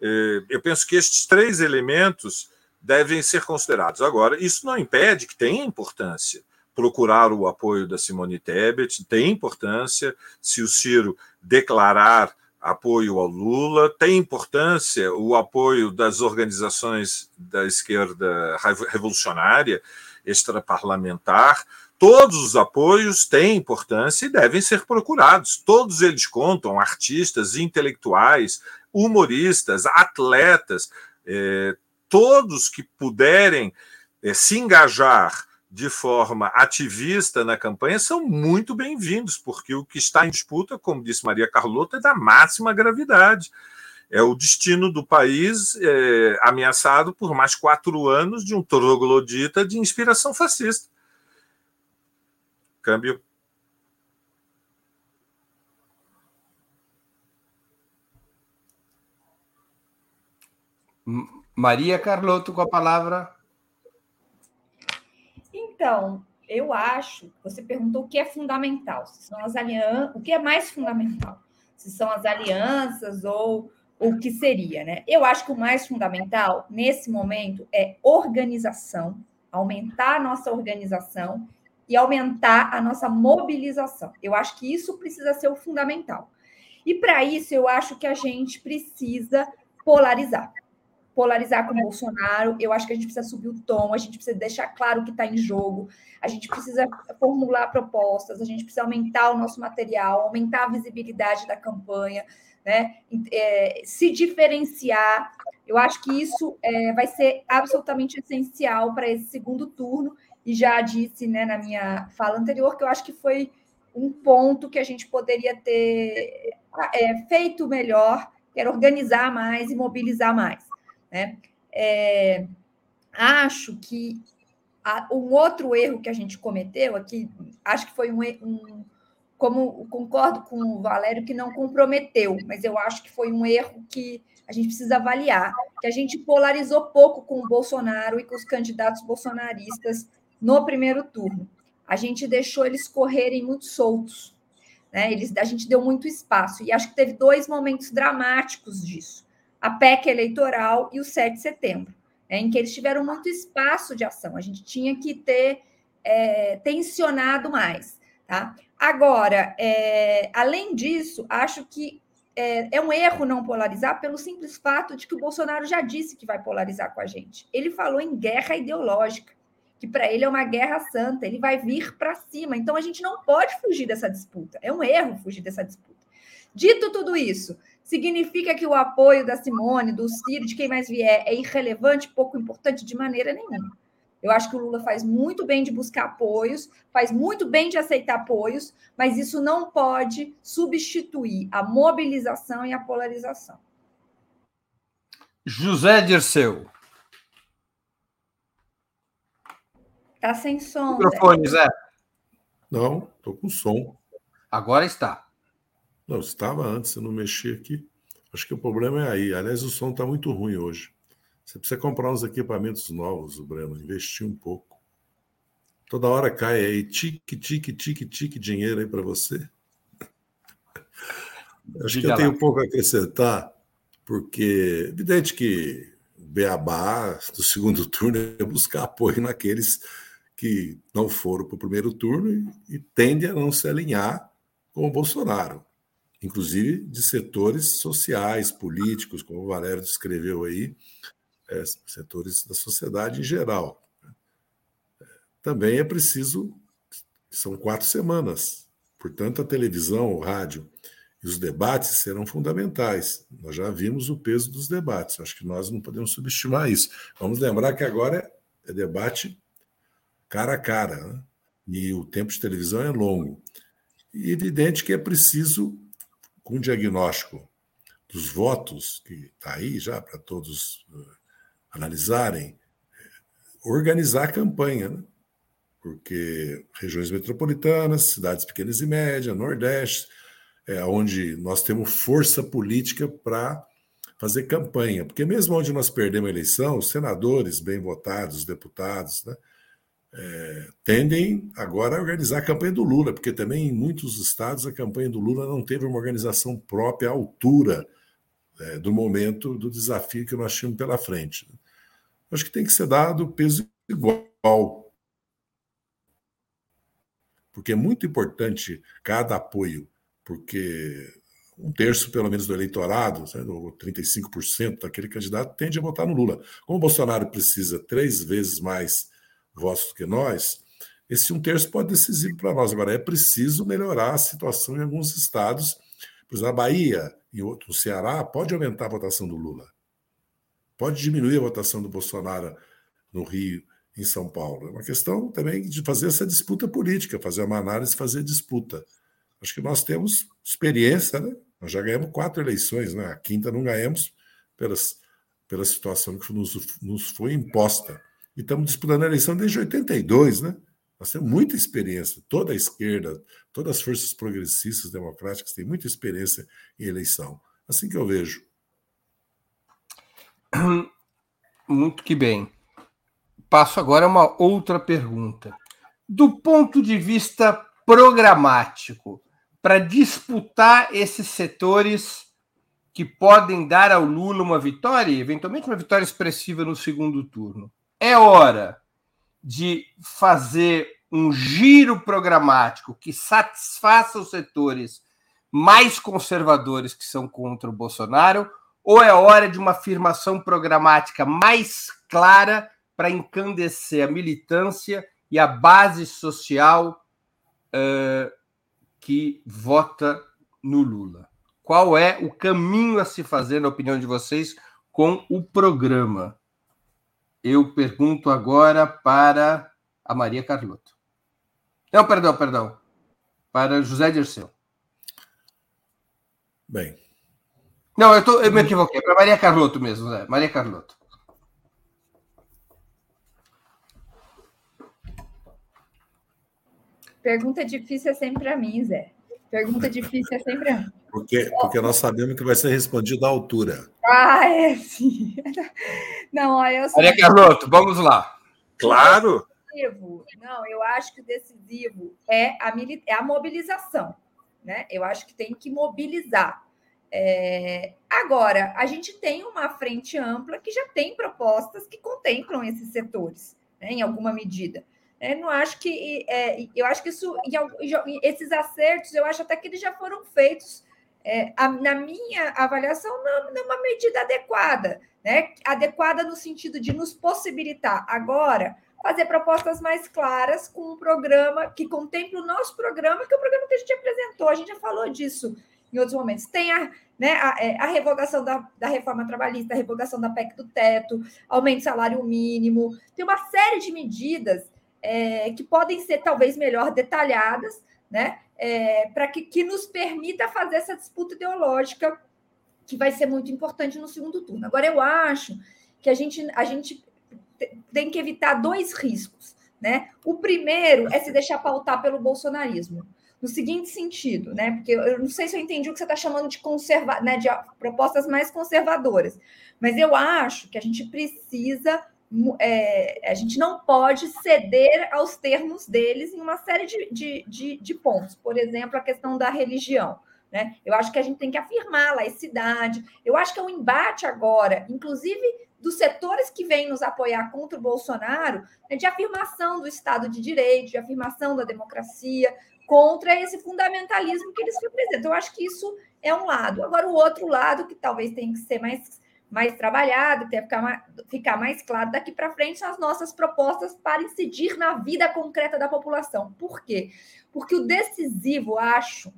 É, eu penso que estes três elementos devem ser considerados. Agora, isso não impede que tenha importância procurar o apoio da Simone Tebet, tem importância se o Ciro declarar apoio ao Lula, tem importância o apoio das organizações da esquerda revolucionária, extraparlamentar, Todos os apoios têm importância e devem ser procurados. Todos eles contam, artistas, intelectuais, humoristas, atletas, eh, todos que puderem eh, se engajar de forma ativista na campanha são muito bem-vindos, porque o que está em disputa, como disse Maria Carlota, é da máxima gravidade. É o destino do país é, ameaçado por mais quatro anos de um troglodita de inspiração fascista. Câmbio. Maria Carlotto com a palavra. Então, eu acho, você perguntou o que é fundamental, se são as alianças, o que é mais fundamental, se são as alianças ou o que seria, né? Eu acho que o mais fundamental nesse momento é organização, aumentar a nossa organização e aumentar a nossa mobilização. Eu acho que isso precisa ser o fundamental. E para isso, eu acho que a gente precisa polarizar. Polarizar com o Bolsonaro, eu acho que a gente precisa subir o tom, a gente precisa deixar claro o que está em jogo, a gente precisa formular propostas, a gente precisa aumentar o nosso material, aumentar a visibilidade da campanha, né? É, se diferenciar. Eu acho que isso é, vai ser absolutamente essencial para esse segundo turno e já disse né, na minha fala anterior que eu acho que foi um ponto que a gente poderia ter é, feito melhor, que era organizar mais e mobilizar mais. Né? É, acho que a, um outro erro que a gente cometeu aqui, acho que foi um, um como concordo com o Valério que não comprometeu, mas eu acho que foi um erro que a gente precisa avaliar, que a gente polarizou pouco com o Bolsonaro e com os candidatos bolsonaristas no primeiro turno. A gente deixou eles correrem muito soltos. Né? Eles, a gente deu muito espaço. E acho que teve dois momentos dramáticos disso: a PEC eleitoral e o 7 de setembro, né? em que eles tiveram muito espaço de ação. A gente tinha que ter é, tensionado mais. Tá? Agora, é, além disso, acho que é, é, um erro não polarizar pelo simples fato de que o Bolsonaro já disse que vai polarizar com a gente. Ele falou em guerra ideológica, que para ele é uma guerra santa, ele vai vir para cima. Então a gente não pode fugir dessa disputa. É um erro fugir dessa disputa. Dito tudo isso, significa que o apoio da Simone, do Ciro, de quem mais vier, é irrelevante, pouco importante de maneira nenhuma. Eu acho que o Lula faz muito bem de buscar apoios, faz muito bem de aceitar apoios, mas isso não pode substituir a mobilização e a polarização. José Dirceu. Tá sem som. Microfone, Zé. Não, estou com som. Agora está. Não, estava antes, eu não mexi aqui. Acho que o problema é aí. Aliás, o som está muito ruim hoje. Você precisa comprar uns equipamentos novos, o Breno, investir um pouco. Toda hora cai aí, tique, tique, tique, tique, dinheiro aí para você. Acho que eu tenho um pouco a acrescentar, porque é evidente que o Beabá do segundo turno é buscar apoio naqueles que não foram para o primeiro turno e, e tendem a não se alinhar com o Bolsonaro, inclusive de setores sociais, políticos, como o Valério descreveu aí, é, setores da sociedade em geral. Também é preciso, são quatro semanas, portanto, a televisão, o rádio e os debates serão fundamentais. Nós já vimos o peso dos debates, acho que nós não podemos subestimar isso. Vamos lembrar que agora é debate cara a cara, né? e o tempo de televisão é longo. E evidente que é preciso, com o diagnóstico dos votos, que está aí já para todos eh, analisarem, organizar a campanha, né? porque regiões metropolitanas, cidades pequenas e médias, Nordeste, é onde nós temos força política para fazer campanha. Porque mesmo onde nós perdemos a eleição, os senadores bem votados, os deputados, né, é, tendem agora a organizar a campanha do Lula, porque também em muitos estados a campanha do Lula não teve uma organização própria à altura é, do momento do desafio que nós tínhamos pela frente. Acho que tem que ser dado peso igual. Porque é muito importante cada apoio, porque um terço, pelo menos, do eleitorado, ou 35% daquele candidato, tende a votar no Lula. Como o Bolsonaro precisa três vezes mais votos do que nós, esse um terço pode ser decisivo para nós. Agora, é preciso melhorar a situação em alguns estados. Por exemplo, a Bahia e outro, o Ceará, pode aumentar a votação do Lula. Pode diminuir a votação do Bolsonaro no Rio, em São Paulo. É uma questão também de fazer essa disputa política, fazer uma análise, fazer disputa. Acho que nós temos experiência, né? Nós já ganhamos quatro eleições, né? A quinta não ganhamos pelas, pela situação que nos, nos foi imposta. E estamos disputando a eleição desde 82, né? Nós temos muita experiência, toda a esquerda, todas as forças progressistas democráticas têm muita experiência em eleição. Assim que eu vejo. *clears throat* Muito que bem. Passo agora a uma outra pergunta. Do ponto de vista programático, para disputar esses setores que podem dar ao Lula uma vitória, eventualmente uma vitória expressiva no segundo turno, é hora de fazer um giro programático que satisfaça os setores mais conservadores que são contra o Bolsonaro ou é hora de uma afirmação programática mais clara para encandecer a militância e a base social uh, que vota no Lula? Qual é o caminho a se fazer, na opinião de vocês, com o programa? Eu pergunto agora para a Maria Carlotto. Não, perdão, perdão. Para José Dirceu. Bem, não, eu, tô, eu me equivoquei. Para Maria Carlotto mesmo, Zé. Maria Carlotto. Pergunta difícil é sempre para mim, Zé. Pergunta difícil é sempre a. Porque, porque nós sabemos que vai ser respondido à altura. Ah, é sim. Não, olha, eu Maria Carlotto, vamos lá. Claro. Não, eu acho que o decisivo é a, é a mobilização. Né? Eu acho que tem que mobilizar. É... Agora, a gente tem uma frente ampla que já tem propostas que contemplam esses setores, né, em alguma medida. Eu não acho que é, eu acho que isso, esses acertos, eu acho até que eles já foram feitos é, a, na minha avaliação, não, não é uma medida adequada, né? Adequada no sentido de nos possibilitar agora fazer propostas mais claras com um programa que contemple o nosso programa, que é o programa que a gente apresentou, a gente já falou disso em outros momentos. Tem a, né, a, é, a revogação da, da reforma trabalhista, a revogação da PEC do teto, aumento do salário mínimo, tem uma série de medidas é, que podem ser talvez melhor detalhadas, né? É, para que, que nos permita fazer essa disputa ideológica que vai ser muito importante no segundo turno. Agora, eu acho que a gente, a gente tem que evitar dois riscos. Né? O primeiro é se deixar pautar pelo bolsonarismo. No seguinte sentido, né? Porque eu não sei se eu entendi o que você está chamando de conserva, né? De propostas mais conservadoras, mas eu acho que a gente precisa é, a gente não pode ceder aos termos deles em uma série de, de, de, de, pontos. Por exemplo, a questão da religião. Né? Eu acho que a gente tem que afirmar laicidade. Eu acho que é um embate agora, inclusive dos setores que vêm nos apoiar contra o Bolsonaro, né, de afirmação do Estado de Direito, de afirmação da democracia, contra esse fundamentalismo que eles representam. Eu acho que isso é um lado. Agora, o outro lado, que talvez tenha que ser mais, mais trabalhado, que ficar mais, ficar mais claro daqui para frente, as nossas propostas para incidir na vida concreta da população. Por quê? Porque o decisivo, acho,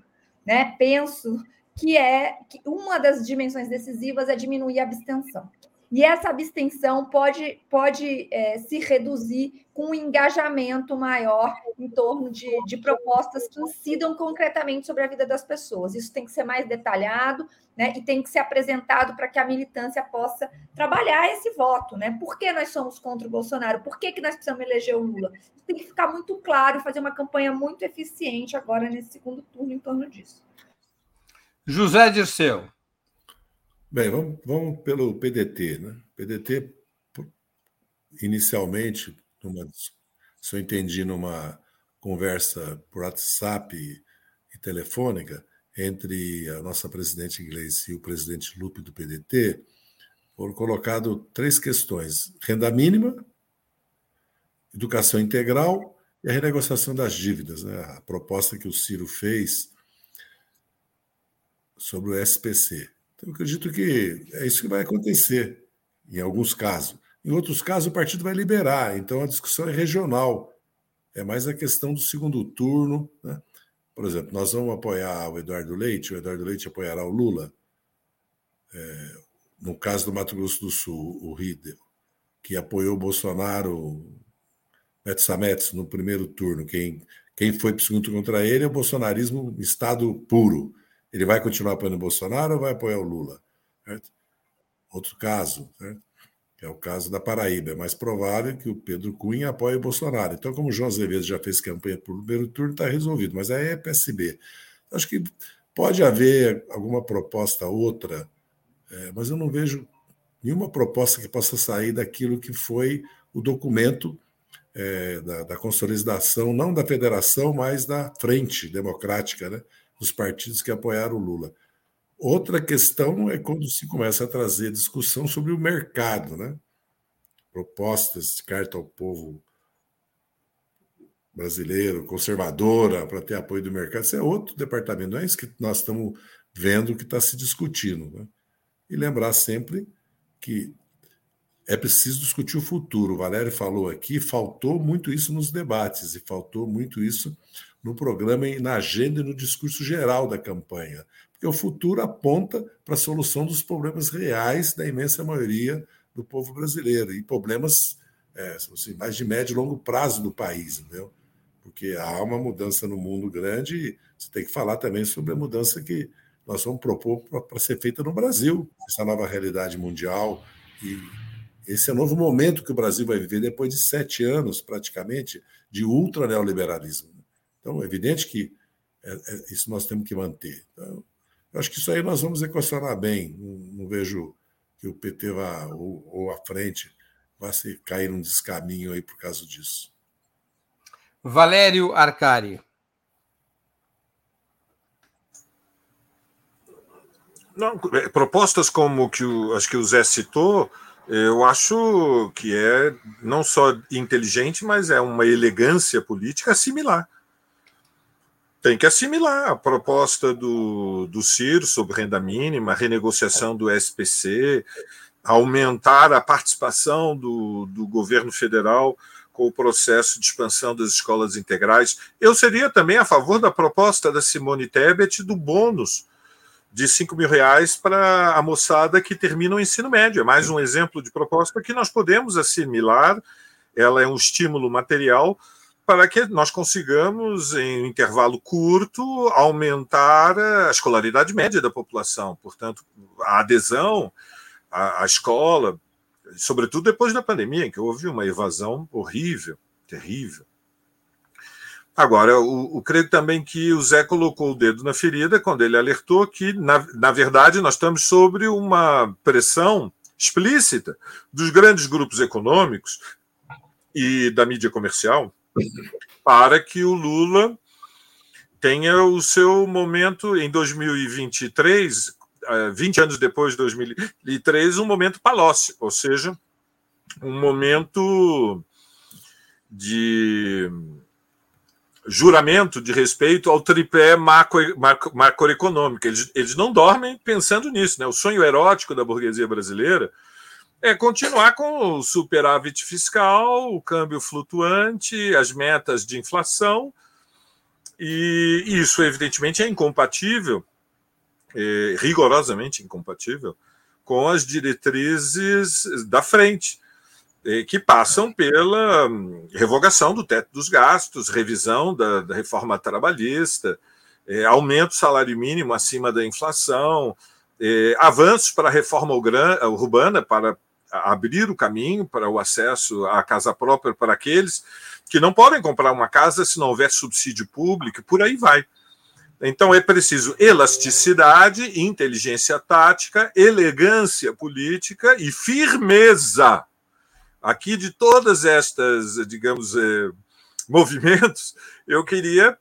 né, penso que é que uma das dimensões decisivas é diminuir a abstenção. E essa abstenção pode, pode é, se reduzir com um engajamento maior em torno de, de propostas que incidam concretamente sobre a vida das pessoas. Isso tem que ser mais detalhado né, e tem que ser apresentado para que a militância possa trabalhar esse voto. Né? Por que nós somos contra o Bolsonaro? Por que, que nós precisamos eleger o Lula? Isso tem que ficar muito claro e fazer uma campanha muito eficiente agora nesse segundo turno em torno disso. José Dirceu. Bem, vamos, vamos pelo PDT. Né? PDT, inicialmente, numa, se eu entendi, numa conversa por WhatsApp e telefônica entre a nossa presidente inglês e o presidente Lupe do PDT, foram colocado três questões: renda mínima, educação integral e a renegociação das dívidas. Né? A proposta que o Ciro fez sobre o SPC. Então, eu acredito que é isso que vai acontecer, em alguns casos. Em outros casos, o partido vai liberar, então a discussão é regional. É mais a questão do segundo turno. Né? Por exemplo, nós vamos apoiar o Eduardo Leite, o Eduardo Leite apoiará o Lula. É, no caso do Mato Grosso do Sul, o Riedel, que apoiou o Bolsonaro, Metz a Metz, no primeiro turno. Quem, quem foi para o segundo contra ele é o bolsonarismo estado puro. Ele vai continuar apoiando o Bolsonaro ou vai apoiar o Lula? Certo? Outro caso, certo? que é o caso da Paraíba. É mais provável que o Pedro Cunha apoie o Bolsonaro. Então, como o João Azevedo já fez campanha o primeiro turno, está resolvido. Mas aí é PSB. Acho que pode haver alguma proposta outra, é, mas eu não vejo nenhuma proposta que possa sair daquilo que foi o documento é, da, da consolidação, não da federação, mas da frente democrática, né? Dos partidos que apoiaram o Lula. Outra questão é quando se começa a trazer discussão sobre o mercado, né? Propostas de carta ao povo brasileiro, conservadora, para ter apoio do mercado. Isso é outro departamento, não é isso que nós estamos vendo que está se discutindo. Né? E lembrar sempre que é preciso discutir o futuro. O Valério falou aqui, faltou muito isso nos debates e faltou muito isso no programa, na agenda e no discurso geral da campanha, porque o futuro aponta para a solução dos problemas reais da imensa maioria do povo brasileiro e problemas é, assim, mais de médio e longo prazo do país, entendeu? Porque há uma mudança no mundo grande e você tem que falar também sobre a mudança que nós vamos propor para ser feita no Brasil, essa nova realidade mundial e esse é o novo momento que o Brasil vai viver depois de sete anos, praticamente, de ultra neoliberalismo. Então, é evidente que é, é, isso nós temos que manter. Então, eu acho que isso aí nós vamos equacionar bem. Não, não vejo que o PT vá, ou, ou à frente, vá se cair num descaminho aí por causa disso. Valério Arcari. Não, é, propostas como que o, acho que o Zé citou, eu acho que é não só inteligente, mas é uma elegância política similar. Tem que assimilar a proposta do, do CIR sobre renda mínima, renegociação do SPC, aumentar a participação do, do governo federal com o processo de expansão das escolas integrais. Eu seria também a favor da proposta da Simone Tebet do bônus de 5 mil reais para a moçada que termina o ensino médio. É mais um exemplo de proposta que nós podemos assimilar. Ela é um estímulo material para que nós consigamos, em um intervalo curto, aumentar a escolaridade média da população. Portanto, a adesão à, à escola, sobretudo depois da pandemia, em que houve uma evasão horrível, terrível. Agora, eu, creio também que o Zé colocou o dedo na ferida quando ele alertou que, na, na verdade, nós estamos sobre uma pressão explícita dos grandes grupos econômicos e da mídia comercial para que o Lula tenha o seu momento em 2023, 20 eh, anos depois de 2003, um momento palócio, ou seja, um momento de juramento de respeito ao tripé macro, macro, macroeconômico. Eles, eles não dormem pensando nisso. Né? O sonho erótico da burguesia brasileira é continuar com o superávit fiscal, o câmbio flutuante, as metas de inflação, e isso, evidentemente, é incompatível, é rigorosamente incompatível, com as diretrizes da frente, é, que passam pela hum, revogação do teto dos gastos, revisão da, da reforma trabalhista, é, aumento do salário mínimo acima da inflação, é, avanços para a reforma urbana, para abrir o caminho para o acesso à casa própria para aqueles que não podem comprar uma casa se não houver subsídio público, por aí vai. Então é preciso elasticidade, inteligência tática, elegância política e firmeza. Aqui de todas estas, digamos, eh, movimentos, eu queria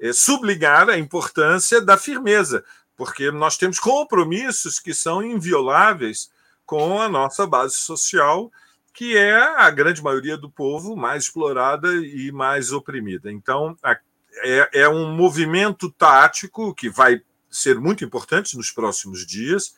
eh, sublinhar a importância da firmeza, porque nós temos compromissos que são invioláveis com a nossa base social, que é a grande maioria do povo mais explorada e mais oprimida. Então, é, é um movimento tático que vai ser muito importante nos próximos dias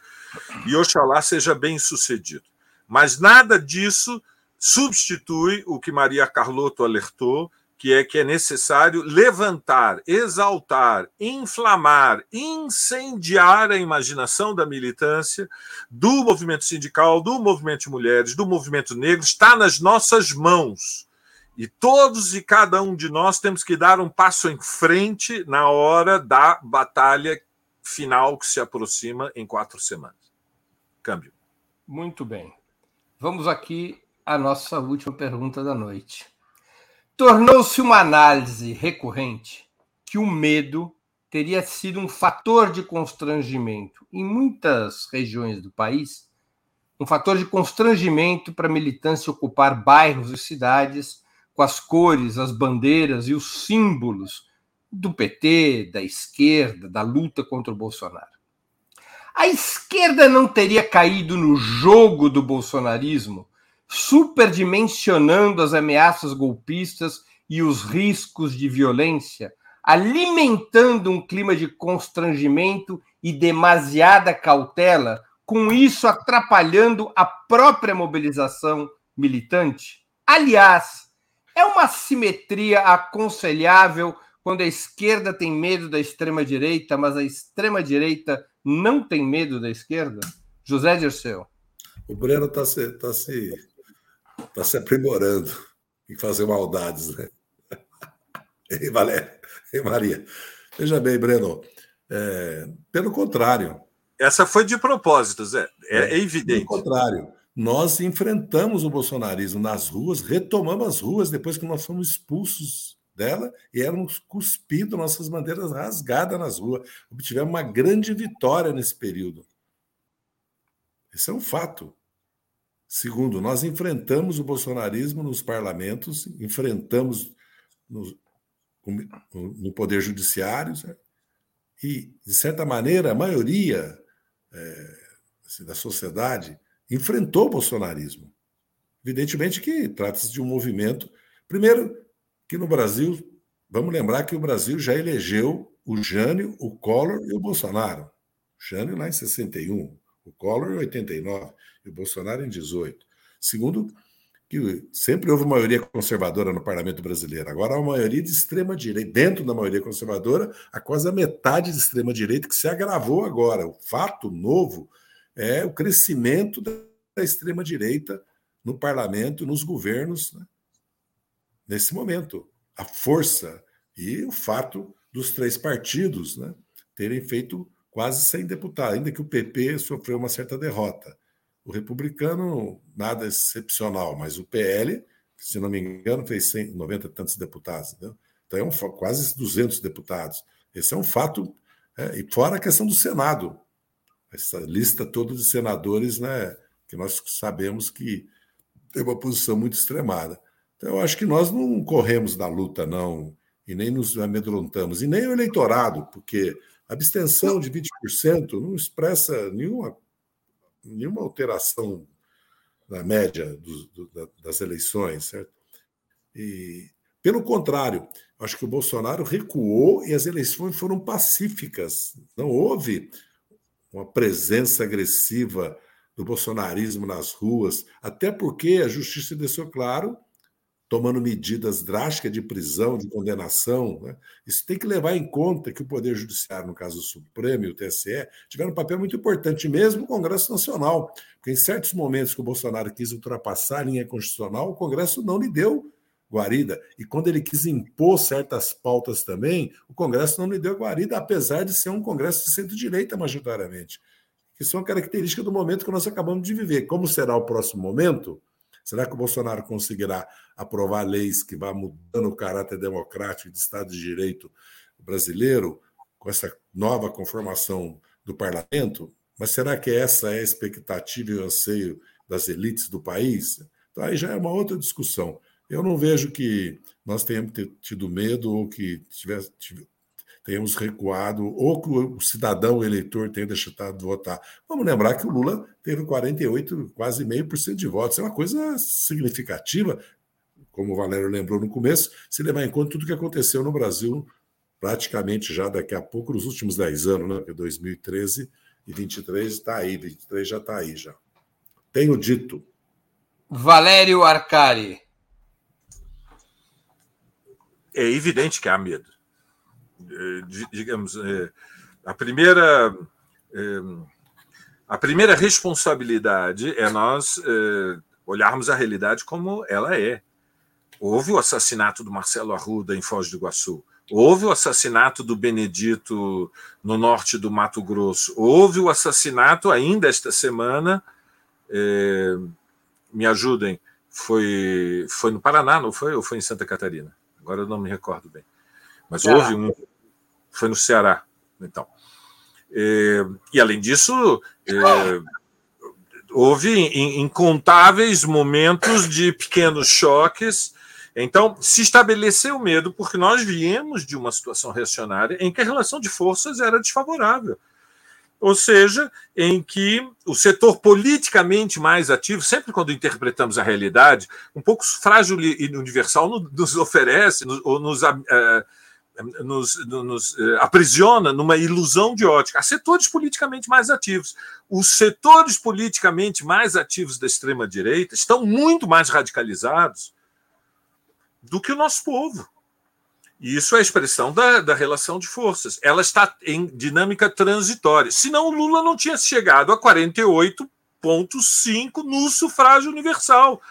e Oxalá seja bem sucedido. Mas nada disso substitui o que Maria Carlotto alertou, que é que é necessário levantar, exaltar, inflamar, incendiar a imaginação da militância, do movimento sindical, do movimento de mulheres, do movimento negro, está nas nossas mãos. E todos e cada um de nós temos que dar um passo em frente na hora da batalha final que se aproxima em quatro semanas. Câmbio. Muito bem. Vamos aqui à nossa última pergunta da noite. Tornou-se uma análise recorrente que o medo teria sido um fator de constrangimento em muitas regiões do país, um fator de constrangimento para a militância ocupar bairros e cidades com as cores, as bandeiras e os símbolos do PT, da esquerda, da luta contra o Bolsonaro. A esquerda não teria caído no jogo do bolsonarismo superdimensionando as ameaças golpistas e os riscos de violência, alimentando um clima de constrangimento e demasiada cautela, com isso atrapalhando a própria mobilização militante? Aliás, é uma simetria aconselhável quando a esquerda tem medo da extrema-direita, mas a extrema-direita não tem medo da esquerda? José Dirceu. O Breno está se, tá se está se aprimorando em fazer maldades, né? *laughs* Ei, Valéria, ei, Maria. Veja bem, Breno, é, pelo contrário. Essa foi de propósito, Zé. É, é, é evidente. Pelo contrário, nós enfrentamos o bolsonarismo nas ruas, retomamos as ruas depois que nós fomos expulsos dela e éramos cuspidos, nossas bandeiras rasgadas nas ruas. Obtivemos uma grande vitória nesse período. Esse é um fato. Segundo, nós enfrentamos o bolsonarismo nos parlamentos, enfrentamos no, no poder judiciário, certo? e, de certa maneira, a maioria é, assim, da sociedade enfrentou o bolsonarismo. Evidentemente que trata-se de um movimento, primeiro, que no Brasil vamos lembrar que o Brasil já elegeu o Jânio, o Collor e o Bolsonaro. O Jânio lá em 61, o Collor em 89 e o Bolsonaro em 18. Segundo, que sempre houve maioria conservadora no parlamento brasileiro. Agora há uma maioria de extrema direita. Dentro da maioria conservadora, há quase a metade de extrema direita que se agravou agora. O fato novo é o crescimento da extrema direita no parlamento, nos governos, né? nesse momento. A força e o fato dos três partidos né, terem feito quase 100 deputados, ainda que o PP sofreu uma certa derrota. O republicano, nada excepcional, mas o PL, se não me engano, fez 100, 90 e tantos deputados. Entendeu? Então, é um, quase 200 deputados. Esse é um fato. É, e fora a questão do Senado. Essa lista toda de senadores, né, que nós sabemos que tem uma posição muito extremada. Então, eu acho que nós não corremos da luta, não, e nem nos amedrontamos, e nem o eleitorado, porque abstenção de 20% não expressa nenhuma nenhuma alteração na média do, do, das eleições, certo? E, pelo contrário, acho que o Bolsonaro recuou e as eleições foram pacíficas. Não houve uma presença agressiva do bolsonarismo nas ruas, até porque a justiça deixou claro tomando medidas drásticas de prisão, de condenação. Né? Isso tem que levar em conta que o Poder Judiciário, no caso o Supremo e o TSE, tiveram um papel muito importante, mesmo o Congresso Nacional, porque em certos momentos que o Bolsonaro quis ultrapassar a linha constitucional, o Congresso não lhe deu guarida. E quando ele quis impor certas pautas também, o Congresso não lhe deu guarida, apesar de ser um Congresso de centro-direita, majoritariamente. Que são características do momento que nós acabamos de viver. Como será o próximo momento? Será que o Bolsonaro conseguirá aprovar leis que vá mudando o caráter democrático de Estado de Direito brasileiro com essa nova conformação do parlamento? Mas será que essa é a expectativa e o anseio das elites do país? Então aí já é uma outra discussão. Eu não vejo que nós tenhamos tido medo ou que tivesse, tenhamos recuado, ou que o cidadão eleitor tenha deixado de votar. Vamos lembrar que o Lula teve 48, quase meio por cento de votos. É uma coisa significativa, como o Valério lembrou no começo, se levar em conta tudo que aconteceu no Brasil, praticamente já daqui a pouco, nos últimos 10 anos, né? Porque 2013 e 23 está aí, 23 já está aí já. Tenho dito. Valério Arcari. É evidente que há medo. Eh, digamos, eh, a primeira eh, a primeira responsabilidade é nós olharmos a realidade como ela é. Houve o assassinato do Marcelo Arruda em Foz do Iguaçu. Houve o assassinato do Benedito no norte do Mato Grosso. Houve o assassinato ainda esta semana. me ajudem, foi, foi no Paraná, não foi? Ou foi em Santa Catarina? Agora eu não me recordo bem. Mas houve um, foi no Ceará. Então. E, e além disso, é, houve incontáveis momentos de pequenos choques. Então, se estabeleceu o medo, porque nós viemos de uma situação reacionária em que a relação de forças era desfavorável. Ou seja, em que o setor politicamente mais ativo, sempre quando interpretamos a realidade, um pouco frágil e universal nos oferece, ou nos, uh, nos, nos eh, aprisiona numa ilusão de ótica. Há setores politicamente mais ativos. Os setores politicamente mais ativos da extrema-direita estão muito mais radicalizados do que o nosso povo. E isso é a expressão da, da relação de forças. Ela está em dinâmica transitória. Senão o Lula não tinha chegado a 48,5 no sufrágio universal.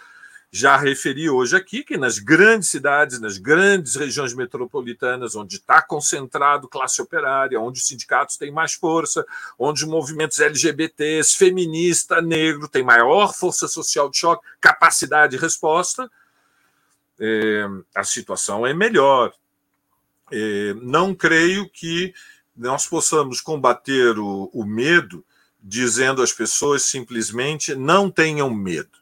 Já referi hoje aqui que nas grandes cidades, nas grandes regiões metropolitanas, onde está concentrado classe operária, onde os sindicatos têm mais força, onde os movimentos LGBTs, feminista, negro, têm maior força social de choque, capacidade de resposta, é, a situação é melhor. É, não creio que nós possamos combater o, o medo dizendo às pessoas simplesmente não tenham medo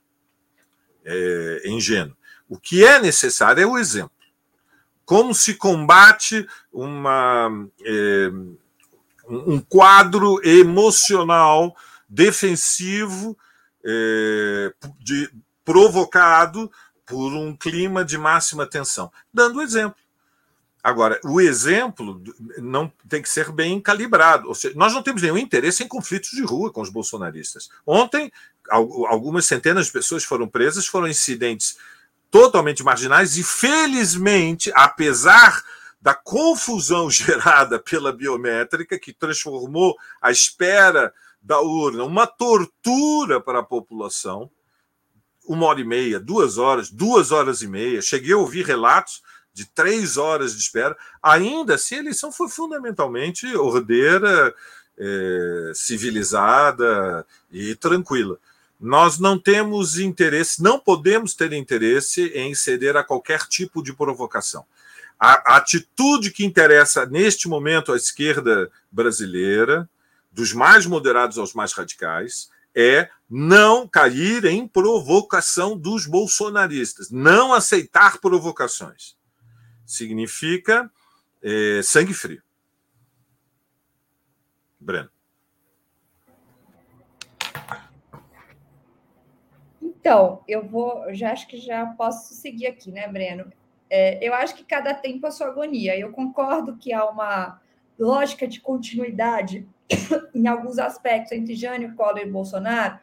é, ingênuo. O que é necessário é o exemplo. Como se combate uma, é, um quadro emocional defensivo é, de, provocado por um clima de máxima tensão. Dando exemplo. Agora, o exemplo não tem que ser bem calibrado. Ou seja, nós não temos nenhum interesse em conflitos de rua com os bolsonaristas. Ontem, algumas centenas de pessoas foram presas, foram incidentes totalmente marginais e, felizmente, apesar da confusão *laughs* gerada pela biométrica, que transformou a espera da urna uma tortura para a população, uma hora e meia, duas horas, duas horas e meia. Cheguei a ouvir relatos de três horas de espera. Ainda assim, a eleição foi fundamentalmente ordeira, é, civilizada e tranquila. Nós não temos interesse, não podemos ter interesse em ceder a qualquer tipo de provocação. A, atitude que interessa neste momento à esquerda brasileira, dos mais moderados aos mais radicais, é não cair em provocação dos bolsonaristas, não aceitar provocações significa é, sangue frio. Breno. Então, eu vou, já acho que já posso seguir aqui, né, Breno? É, eu acho que cada tempo a sua agonia. Eu concordo que há uma lógica de continuidade *coughs* em alguns aspectos entre Jânio Collor e Bolsonaro,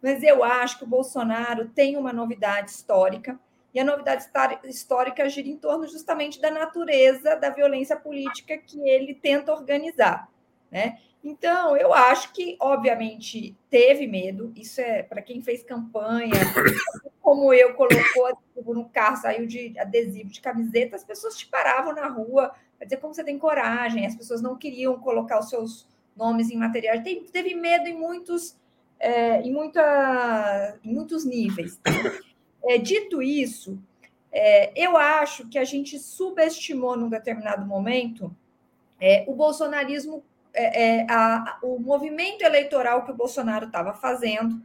mas eu acho que o Bolsonaro tem uma novidade histórica e a novidade histórica gira em torno justamente da natureza da violência política que ele tenta organizar. Né? Então, eu acho que, obviamente, teve medo. Isso é para quem fez campanha, *coughs* como eu, colocou adesivo no carro, saiu de adesivo de camiseta, as pessoas te paravam na rua para dizer como você tem coragem. As pessoas não queriam colocar os seus nomes em materiais. Teve medo em muitos, é, em, muita, em muitos níveis. É, dito isso, é, eu acho que a gente subestimou num determinado momento é, o bolsonarismo, é, é, a, o movimento eleitoral que o Bolsonaro estava fazendo,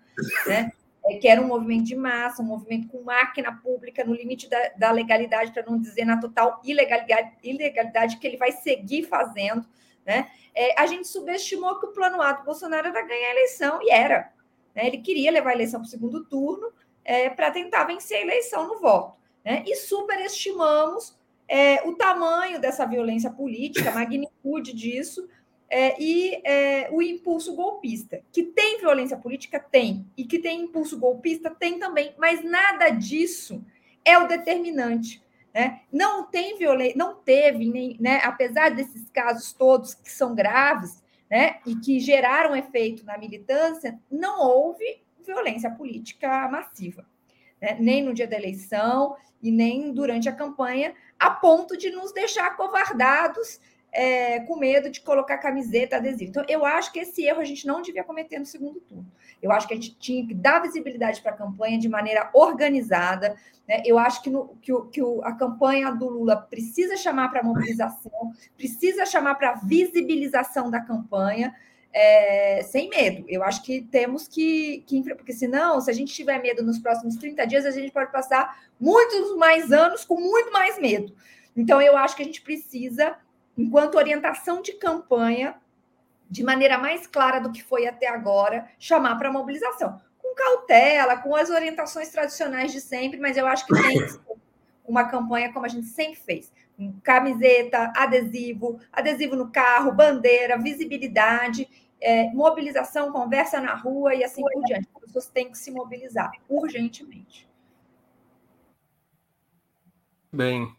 né? É, que era um movimento de massa, um movimento com máquina pública no limite da, da legalidade, para não dizer na total ilegalidade, ilegalidade que ele vai seguir fazendo. Né? a gente subestimou que o plano A do Bolsonaro era ganhar a eleição, e era. Né? Ele queria levar a eleição para o segundo turno, é, para tentar vencer a eleição no voto. Né? E superestimamos é, o tamanho dessa violência política, a magnitude disso, é, e é, o impulso golpista. Que tem violência política? Tem. E que tem impulso golpista? Tem também. Mas nada disso é o determinante. Né? Não tem violência, não teve, nem, né, apesar desses casos todos que são graves né, e que geraram efeito na militância, não houve violência política massiva, né? nem no dia da eleição e nem durante a campanha, a ponto de nos deixar covardados é, com medo de colocar camiseta, adesivo. Então, eu acho que esse erro a gente não devia cometer no segundo turno. Eu acho que a gente tinha que dar visibilidade para a campanha de maneira organizada. Né? Eu acho que, no, que, o, que o, a campanha do Lula precisa chamar para mobilização, precisa chamar para visibilização da campanha é, sem medo. Eu acho que temos que, que. Porque senão, se a gente tiver medo nos próximos 30 dias, a gente pode passar muitos mais anos com muito mais medo. Então, eu acho que a gente precisa, enquanto orientação de campanha, de maneira mais clara do que foi até agora, chamar para mobilização. Com cautela, com as orientações tradicionais de sempre, mas eu acho que tem uma campanha como a gente sempre fez. Camiseta, adesivo, adesivo no carro, bandeira, visibilidade é, mobilização, conversa na rua e assim por diante. As pessoas têm que se mobilizar urgentemente. Bem,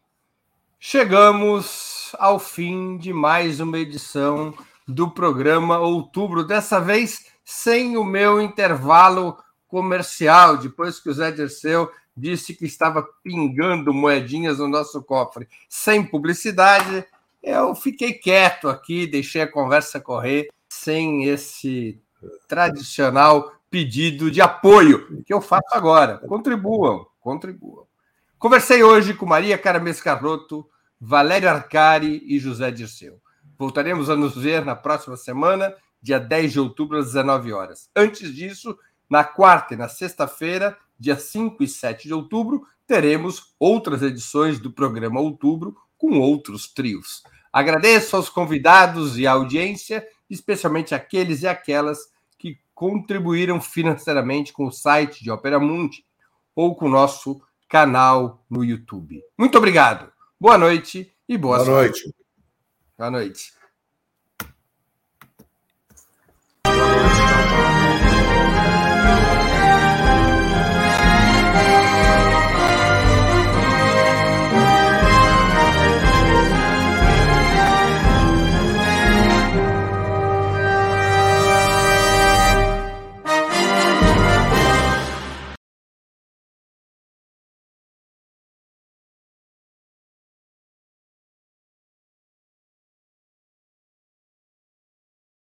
chegamos ao fim de mais uma edição do programa Outubro, dessa vez sem o meu intervalo comercial, depois que o Zé Dirceu disse que estava pingando moedinhas no nosso cofre, sem publicidade, eu fiquei quieto aqui, deixei a conversa correr sem esse tradicional pedido de apoio que eu faço agora. Contribuam, contribuam. Conversei hoje com Maria Caramês Carroto, Valério Arcari e José Dirceu. Voltaremos a nos ver na próxima semana, dia 10 de outubro, às 19 horas. Antes disso, na quarta e na sexta-feira, dia 5 e 7 de outubro, teremos outras edições do programa Outubro com outros trios. Agradeço aos convidados e à audiência especialmente aqueles e aquelas que contribuíram financeiramente com o site de Opera Mundi ou com o nosso canal no YouTube. Muito obrigado, boa noite E boa, boa noite. Boa noite.